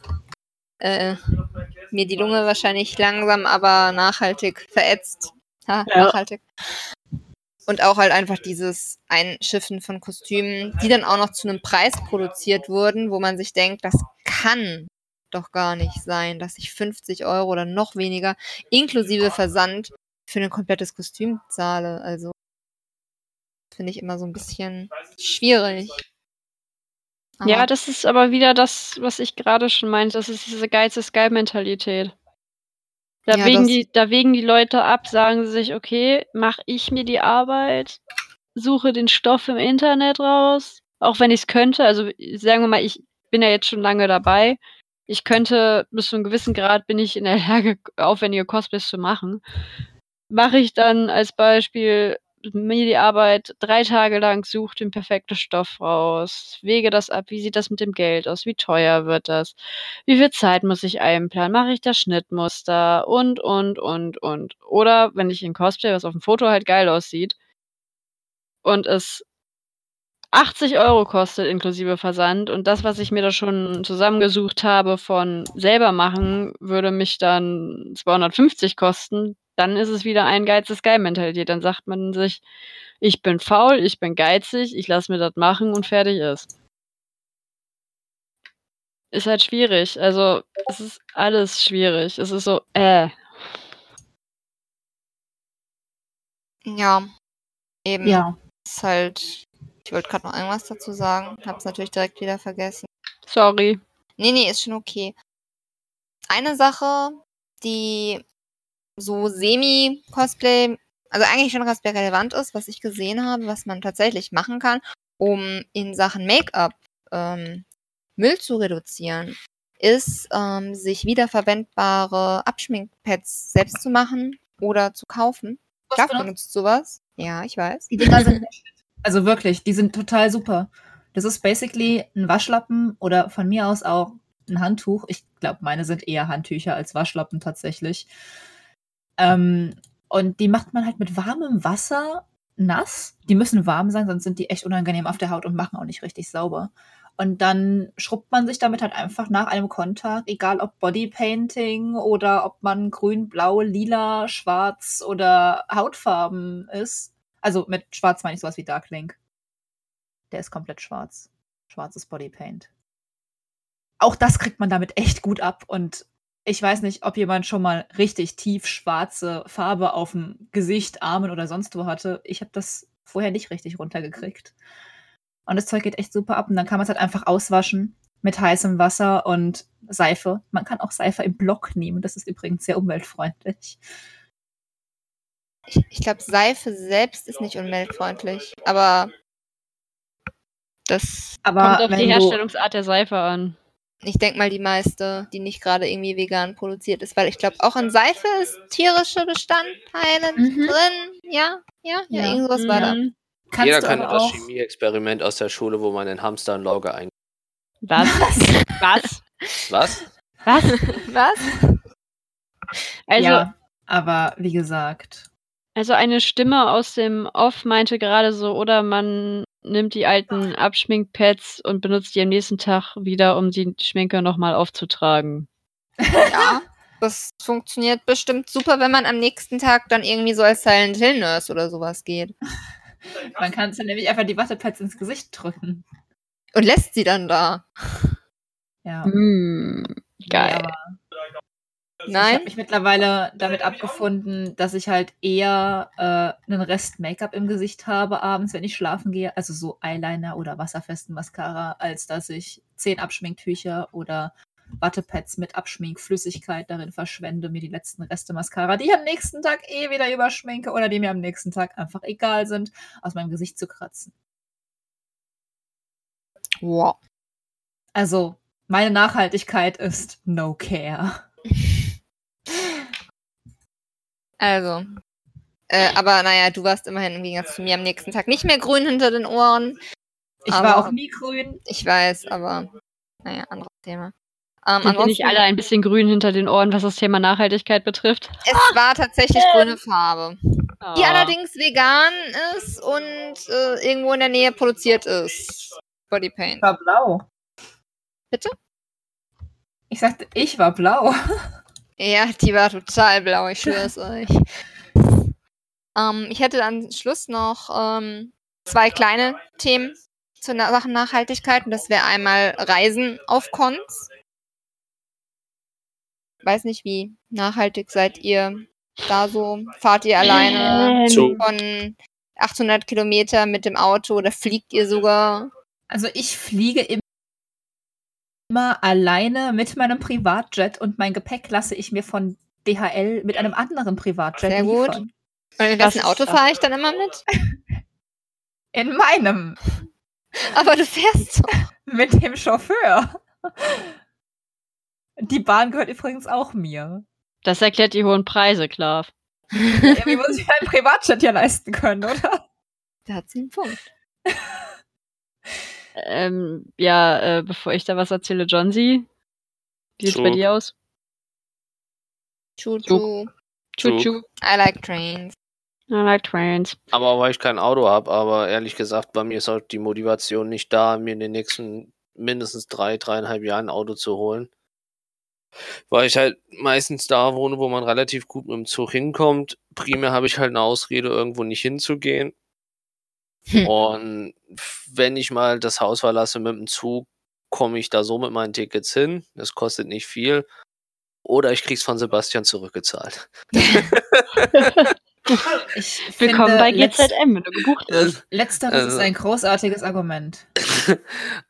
Äh, mir die Lunge wahrscheinlich langsam, aber nachhaltig verätzt. Ha, Ja. nachhaltig. Und auch halt einfach dieses Einschiffen von Kostümen, die dann auch noch zu einem Preis produziert wurden, wo man sich denkt, das kann doch gar nicht sein, dass ich 50 Euro oder noch weniger inklusive Versand für ein komplettes Kostüm zahle. Also finde ich immer so ein bisschen schwierig. Ja, Aber- das ist aber wieder das, was ich gerade schon meinte. Das ist diese Geiz ist geil Mentalität. Da, Ja, wägen die, da wägen die Leute ab, sagen sie sich, okay, mache ich mir die Arbeit, suche den Stoff im Internet raus, auch wenn ich es könnte. Also sagen wir mal, ich bin ja jetzt schon lange dabei. Ich könnte bis zu einem gewissen Grad bin ich in der Lage, aufwendige Cosplays zu machen. Mache ich dann als Beispiel mir die Arbeit drei Tage lang, suche den perfekten Stoff raus, wege das ab, wie sieht das mit dem Geld aus, wie teuer wird das, wie viel Zeit muss ich einplanen, mache ich das Schnittmuster und, und, und, und. Oder wenn ich in Cosplay, was auf dem Foto halt geil aussieht und es 80 Euro kostet inklusive Versand und das, was ich mir da schon zusammengesucht habe von selber machen, würde mich dann 250 kosten, dann ist es wieder ein Geiz ist geil Mentalität. Dann sagt man sich, ich bin faul, ich bin geizig, ich lasse mir das machen und fertig ist. Ist halt schwierig. Also, es ist alles schwierig. Es ist so, äh. Ja, eben. Ja. Ist halt. Ich wollte gerade noch irgendwas dazu sagen. Hab's natürlich direkt wieder vergessen. Sorry. Nee, nee, ist schon okay. Eine Sache, die so semi-Cosplay, also eigentlich schon Cosplay relevant ist, was ich gesehen habe, was man tatsächlich machen kann, um in Sachen Make-up ähm, Müll zu reduzieren, ist, ähm, sich wiederverwendbare Abschminkpads selbst zu machen oder zu kaufen. Was benutzt- benutzt sowas. Ja, ich weiß. Die Dinger sind also wirklich, die sind total super. Das ist basically ein Waschlappen oder von mir aus auch ein Handtuch. Ich glaube, meine sind eher Handtücher als Waschlappen tatsächlich. Ähm, und die macht man halt mit warmem Wasser nass. Die müssen warm sein, sonst sind die echt unangenehm auf der Haut und machen auch nicht richtig sauber. Und dann schrubbt man sich damit halt einfach nach einem Kontakt, egal ob Bodypainting oder ob man grün, blau, lila, schwarz oder Hautfarben ist. Also mit schwarz meine ich sowas wie Darklink. Der ist komplett schwarz. Schwarzes Bodypaint. Auch das kriegt man damit echt gut ab und ich weiß nicht, ob jemand schon mal richtig tief schwarze Farbe auf dem Gesicht, Armen oder sonst wo hatte. Ich habe das vorher nicht richtig runtergekriegt. Und das Zeug geht echt super ab. Und dann kann man es halt einfach auswaschen mit heißem Wasser und Seife. Man kann auch Seife im Block nehmen. Das ist übrigens sehr umweltfreundlich. Ich, ich glaube, Seife selbst ist nicht umweltfreundlich, aber das, Aber Kommt auf die Herstellungsart der Seife an. ich denke mal, die meiste, die nicht gerade irgendwie vegan produziert ist, weil ich glaube, auch in Seife ist tierische Bestandteile Mhm. drin. Ja, ja, ja, Ja. irgendwas war da. Mhm. kannst Jeder kann das Chemieexperiment aus der Schule, wo man den Hamster ein Lauge ein. Was? Was? Was? Was? Was? Also, ja, aber wie gesagt, also eine Stimme aus dem Off meinte gerade so, oder man nimmt die alten Abschminkpads und benutzt die am nächsten Tag wieder, um die Schminke nochmal aufzutragen. Ja, das funktioniert bestimmt super, wenn man am nächsten Tag dann irgendwie so als Silent Hill Nurse oder sowas geht. man kann es dann nämlich einfach die Wattepads ins Gesicht drücken. Und lässt sie dann da. Ja. Mm, geil. aber ich Nein? habe mich mittlerweile damit abgefunden, dass ich halt eher äh, einen Rest Make-up im Gesicht habe abends, wenn ich schlafen gehe. Also so Eyeliner oder wasserfesten Mascara, als dass ich zehn Abschminktücher oder Wattepads mit Abschminkflüssigkeit darin verschwende, mir die letzten Reste Mascara, die ich am nächsten Tag eh wieder überschminke oder die mir am nächsten Tag einfach egal sind, aus meinem Gesicht zu kratzen. Wow. Also, meine Nachhaltigkeit ist no care. Also. Äh, aber naja, du warst immerhin im Gegensatz zu mir am nächsten Tag nicht mehr grün hinter den Ohren. Ich Aber- war auch nie grün. Ich weiß, aber naja, anderes Thema. Ähm, Sind wir nicht alle ein bisschen grün hinter den Ohren, was das Thema Nachhaltigkeit betrifft? es war tatsächlich grüne Farbe, die Ah. allerdings vegan ist und äh, irgendwo in der Nähe produziert ist. Bodypaint. war blau. Bitte? Ich sagte, ich war blau. Ja, die war total blau, ich schwör's euch. Ähm, ich hätte am Schluss noch ähm, zwei kleine Themen zu Na Sachen Nachhaltigkeit. Und das wäre einmal Reisen auf Cons. Weiß nicht, wie nachhaltig seid ihr da so? Fahrt ihr alleine Ähm, Zug. von 800 Kilometer mit dem Auto oder fliegt ihr sogar? Also ich fliege im- immer alleine mit meinem Privatjet und mein Gepäck lasse ich mir von DHL mit einem anderen Privatjet Sehr gut. liefern. Und in wessen ist Auto fahre ich dann immer mit? In meinem. Aber du fährst doch. Mit dem Chauffeur. Die Bahn gehört übrigens auch mir. Das erklärt die hohen Preise, klar. Irgendwie muss ich einen Privatjet ja leisten können, oder? Da hat sie einen Punkt. Ähm, ja, äh, bevor ich da was erzähle, John Sie, wie sieht's bei dir aus? Choo Zug. choo. Choo Zug. choo. I like trains. I like trains. Aber weil ich kein Auto habe, aber ehrlich gesagt, bei mir ist auch die Motivation nicht da, mir in den nächsten mindestens drei, dreieinhalb Jahren ein Auto zu holen. Weil ich halt meistens da wohne, wo man relativ gut mit dem Zug hinkommt. Primär habe ich halt eine Ausrede, irgendwo nicht hinzugehen. Hm. Und wenn ich mal das Haus verlasse mit dem Zug, komme ich da so mit meinen Tickets hin. Das kostet nicht viel. Oder ich krieg's von Sebastian zurückgezahlt. Ich Willkommen bei letz- GZM, wenn du gebucht bist. Letzteres ist Also- ein großartiges Argument.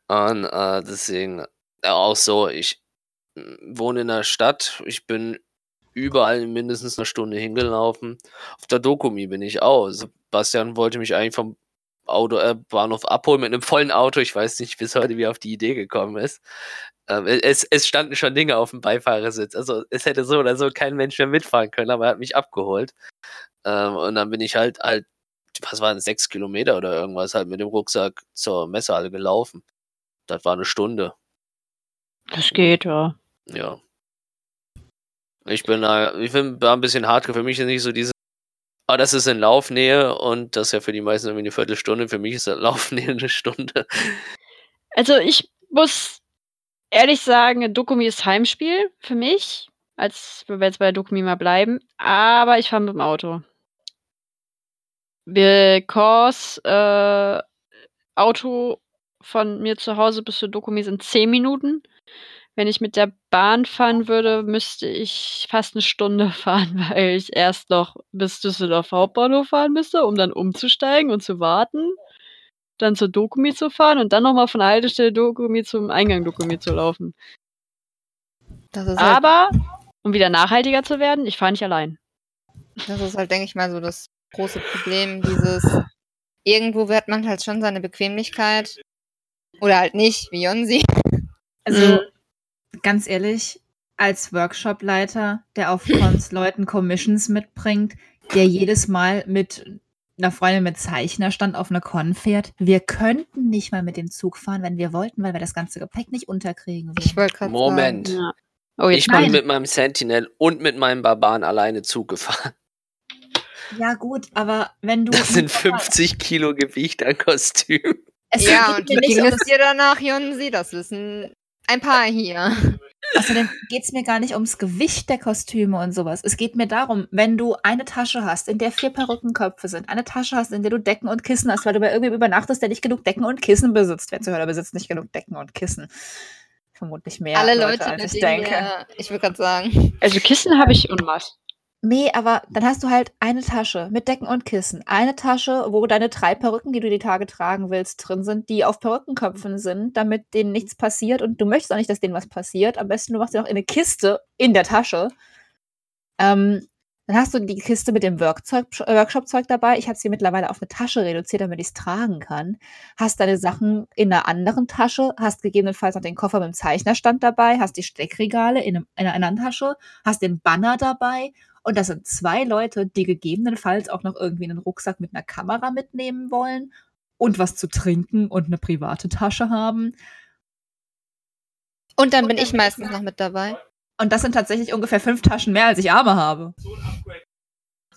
Und äh, deswegen äh, auch so, ich mm, wohne in der Stadt, ich bin überall mindestens eine Stunde hingelaufen. Auf der Dokumi bin ich auch. Sebastian wollte mich eigentlich vom Auto, äh, Bahnhof abholen mit einem vollen Auto. Ich weiß nicht bis heute, wie er auf die Idee gekommen ist. Ähm, es, es standen schon Dinge auf dem Beifahrersitz. Also es hätte so oder so kein Mensch mehr mitfahren können, aber er hat mich abgeholt. Ähm, und dann bin ich halt halt, was waren sechs Kilometer oder irgendwas, halt mit dem Rucksack zur Messehalle gelaufen. Das war eine Stunde. Das geht, ja. Ja. Ich bin da, ich bin da ein bisschen hart. Für mich ist nicht so diese, ah, das ist in Laufnähe und das ist ja für die meisten irgendwie eine Viertelstunde. Für mich ist das Laufnähe eine Stunde. Also ich muss ehrlich sagen, Dokumi ist Heimspiel für mich. Als wir jetzt bei Dokumi mal bleiben. Aber ich fahre mit dem Auto. Because äh, Auto von mir zu Hause bis zu Dokumi sind 10 Minuten. Wenn ich mit der Bahn fahren würde, müsste ich fast eine Stunde fahren, weil ich erst noch bis Düsseldorf Hauptbahnhof fahren müsste, um dann umzusteigen und zu warten, dann zur Dokumi zu fahren und dann noch mal von der Haltestelle Dokumi zum Eingang Dokumi zu laufen. Halt, Aber, um wieder nachhaltiger zu werden, ich fahre nicht allein. das ist halt, denke ich mal, so das große Problem, dieses irgendwo wird man halt schon seine Bequemlichkeit oder halt nicht, wie Jonsi. Also, ganz ehrlich, als Workshopleiter, der auf Cons Leuten Commissions mitbringt, der jedes Mal mit einer Freundin mit Zeichnerstand auf eine Con fährt, wir könnten nicht mal mit dem Zug fahren, wenn wir wollten, weil wir das ganze Gepäck nicht unterkriegen würden. Ich wollte gerade Moment. sagen. Ja. Oh, Ich kommt bin mit meinem Sentinel und mit meinem Barbaren alleine Zug gefahren. Ja, gut, aber wenn du. Das sind 50 Kilo Gewicht an Kostüm. Es Ja, und ging es dir danach, Jonsi? Das wissen ein paar hier. Außerdem geht es mir gar nicht ums Gewicht der Kostüme und sowas. Es geht mir darum, wenn du eine Tasche hast, in der vier Perückenköpfe sind, eine Tasche hast, in der du Decken und Kissen hast, weil du bei irgendwem übernachtest, der nicht genug Decken und Kissen besitzt. Wer zuhört, besitzt nicht genug Decken und Kissen. Vermutlich mehr Alle Leute, Leute, als ich denke. wir, ich würde gerade sagen, Also Kissen habe ich en masse. Nee, aber dann hast du halt eine Tasche mit Decken und Kissen. Eine Tasche, wo deine drei Perücken, die du die Tage tragen willst, drin sind, die auf Perückenköpfen sind, damit denen nichts passiert. Und du möchtest auch nicht, dass denen was passiert. Am besten, du machst sie noch in eine Kiste in der Tasche. Ähm, dann hast du die Kiste mit dem äh, Workshop-Zeug dabei. Ich habe sie mittlerweile auf eine Tasche reduziert, damit ich es tragen kann. Hast deine Sachen in einer anderen Tasche, hast gegebenenfalls noch den Koffer mit dem Zeichnerstand dabei, hast die Steckregale in, einem, in einer anderen Tasche, hast den Banner dabei. Und das sind zwei Leute, die gegebenenfalls auch noch irgendwie einen Rucksack mit einer Kamera mitnehmen wollen und was zu trinken und eine private Tasche haben. und dann bin ich meistens noch mit dabei. Und das sind tatsächlich ungefähr fünf Taschen mehr, als ich Arme habe.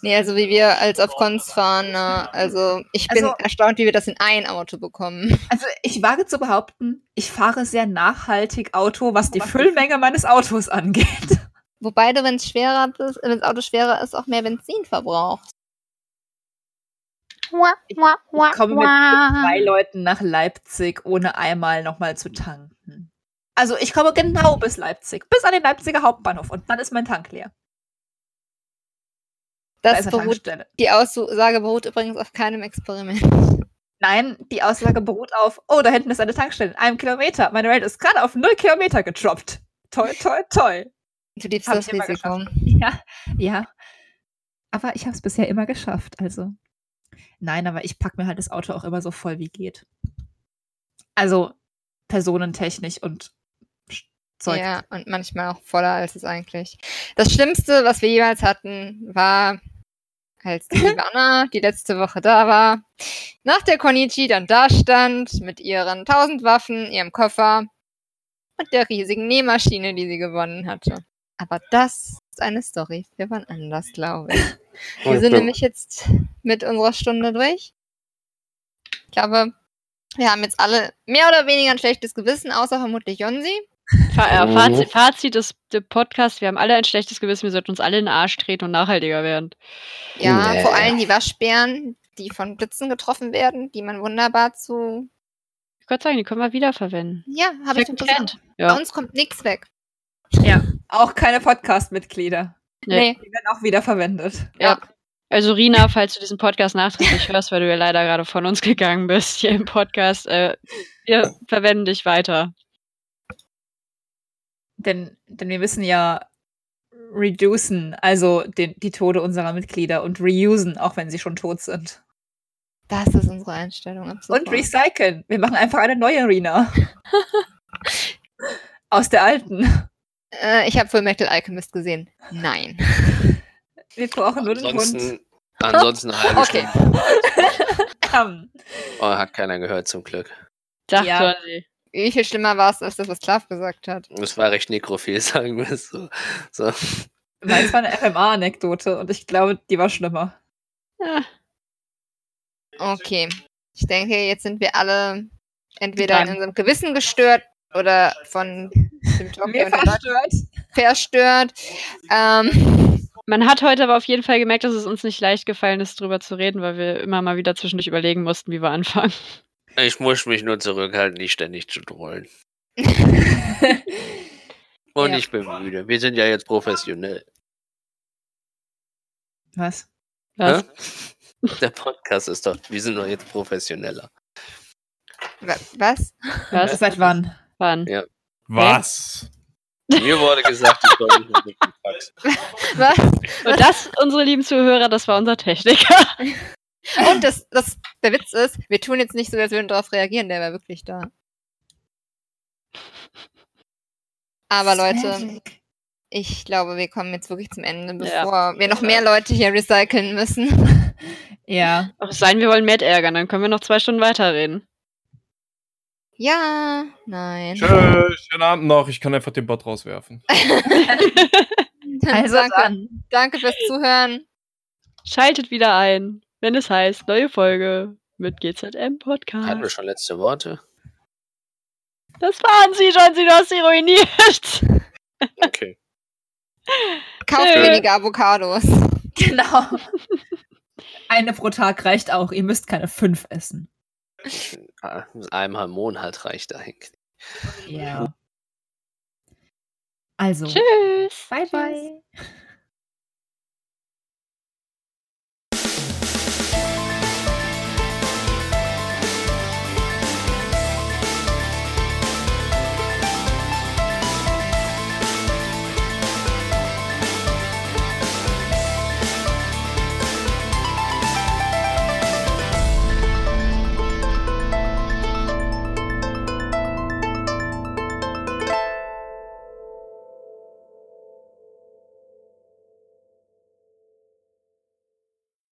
Nee, also wie wir als auf Cons fahren, na, also ich bin Also- erstaunt, wie wir das in ein Auto bekommen. Also ich wage zu behaupten, ich fahre sehr nachhaltig Auto, was die Füllmenge meines Autos angeht. Wobei du, wenn es schwerer ist, wenn das Auto schwerer ist, auch mehr Benzin verbrauchst. Ich komme mit drei Leuten nach Leipzig, ohne einmal nochmal zu tanken. Also ich komme genau bis Leipzig, bis an den Leipziger Hauptbahnhof und dann ist mein Tank leer. Da Das eine beruht, die Aussage beruht übrigens auf keinem Experiment. Nein, die Aussage beruht auf, oh, da hinten ist eine Tankstelle, in einem Kilometer. Meine Rate ist gerade auf null Kilometer getroppt. Toi, toi, toi. Du liebst Hab das Risiko. Ja, ja. Aber ich habe es bisher immer geschafft, also. Nein, aber ich packe mir halt das Auto auch immer so voll wie geht. Also personentechnisch und Zeug. Ja, und manchmal auch voller als es eigentlich. Das Schlimmste, was wir jemals hatten, war, als die Ivana die letzte Woche da war, nach der Konichi dann da stand, mit ihren tausend Waffen, ihrem Koffer und der riesigen Nähmaschine, die sie gewonnen hatte. Aber das ist eine Story für wann anders, glaube ich. Wir sind nämlich jetzt mit unserer Stunde durch. Ich glaube, wir haben jetzt alle mehr oder weniger ein schlechtes Gewissen, außer vermutlich Jonsi. Fa äh, Mhm. Fazit, Fazit des, des Podcasts, wir haben alle ein schlechtes Gewissen, wir sollten uns alle in den Arsch treten und nachhaltiger werden. Ja, Nee. vor allem die Waschbären, die von Blitzen getroffen werden, die man wunderbar zu. Ich würde sagen, die können wir wiederverwenden. Ja, habe ich schon gesagt. Hand. Bei Ja. uns kommt nichts weg. Ja, auch keine Podcast-Mitglieder. Nee. Die werden auch wieder verwendet. Ja. Also Rina, falls du diesen Podcast nachträglich hörst, weil du ja leider gerade von uns gegangen bist hier im Podcast, äh, wir verwenden dich weiter. Denn, denn wir müssen ja reducen, also den, die Tode unserer Mitglieder und reusen, auch wenn sie schon tot sind. Das ist unsere Einstellung. ab sofort. Und recyceln. Wir machen einfach eine neue Arena. Aus der alten. Äh, ich habe Full Metal Alchemist gesehen. Nein. Wir brauchen nur den Hund. Ansonsten, ansonsten eine halbe Okay. Stunde. Ähm, Oh, hat keiner gehört zum Glück. Sag Ja. ja. Wie viel schlimmer war es als das, was Klav gesagt hat? Es war recht nekrophil, sagen wir es so. so. Meins war eine FMA-Anekdote und ich glaube, die war schlimmer. Ja. Okay. Ich denke, jetzt sind wir alle entweder Dran. in unserem Gewissen gestört oder von dem Talk verstört. verstört. Ähm, Man hat heute aber auf jeden Fall gemerkt, dass es uns nicht leicht gefallen ist, drüber zu reden, weil wir immer mal wieder zwischendurch überlegen mussten, wie wir anfangen. Ich muss mich nur zurückhalten, nicht ständig zu trollen. Und Ja. ich bin müde. Wir sind ja jetzt professionell. Was? Was? Der Podcast ist doch, wir sind doch jetzt professioneller. Wa- Was? Was? Seit wann? Wann? Ja. Was? Mir wurde gesagt, ich soll nicht mit dem. Was? Und das, unsere lieben Zuhörer, das war unser Techniker. Und das, das, der Witz ist, wir tun jetzt nicht so, als würden wir darauf reagieren, der war wirklich da. Aber Leute, ich glaube, wir kommen jetzt wirklich zum Ende, Ja. bevor wir noch mehr Leute hier recyceln müssen. Ja. Auch es sei denn, wir wollen Matt ärgern, dann können wir noch zwei Stunden weiterreden. Ja, nein. Schön, schönen Abend noch. Ich kann einfach den Bot rauswerfen. Also danke, dann. danke fürs Zuhören. Schaltet wieder ein, wenn es heißt, neue Folge mit GZM Hatten wir Podcast. schon letzte Worte? Das waren sie schon, sie du hast sie ruiniert. Okay. Kauft Tschö. weniger Avocados. Genau. Eine pro Tag reicht auch. Ihr müsst keine fünf essen. Einmal im Monat reicht eigentlich. Ja. Also, Tschüss. bye bye.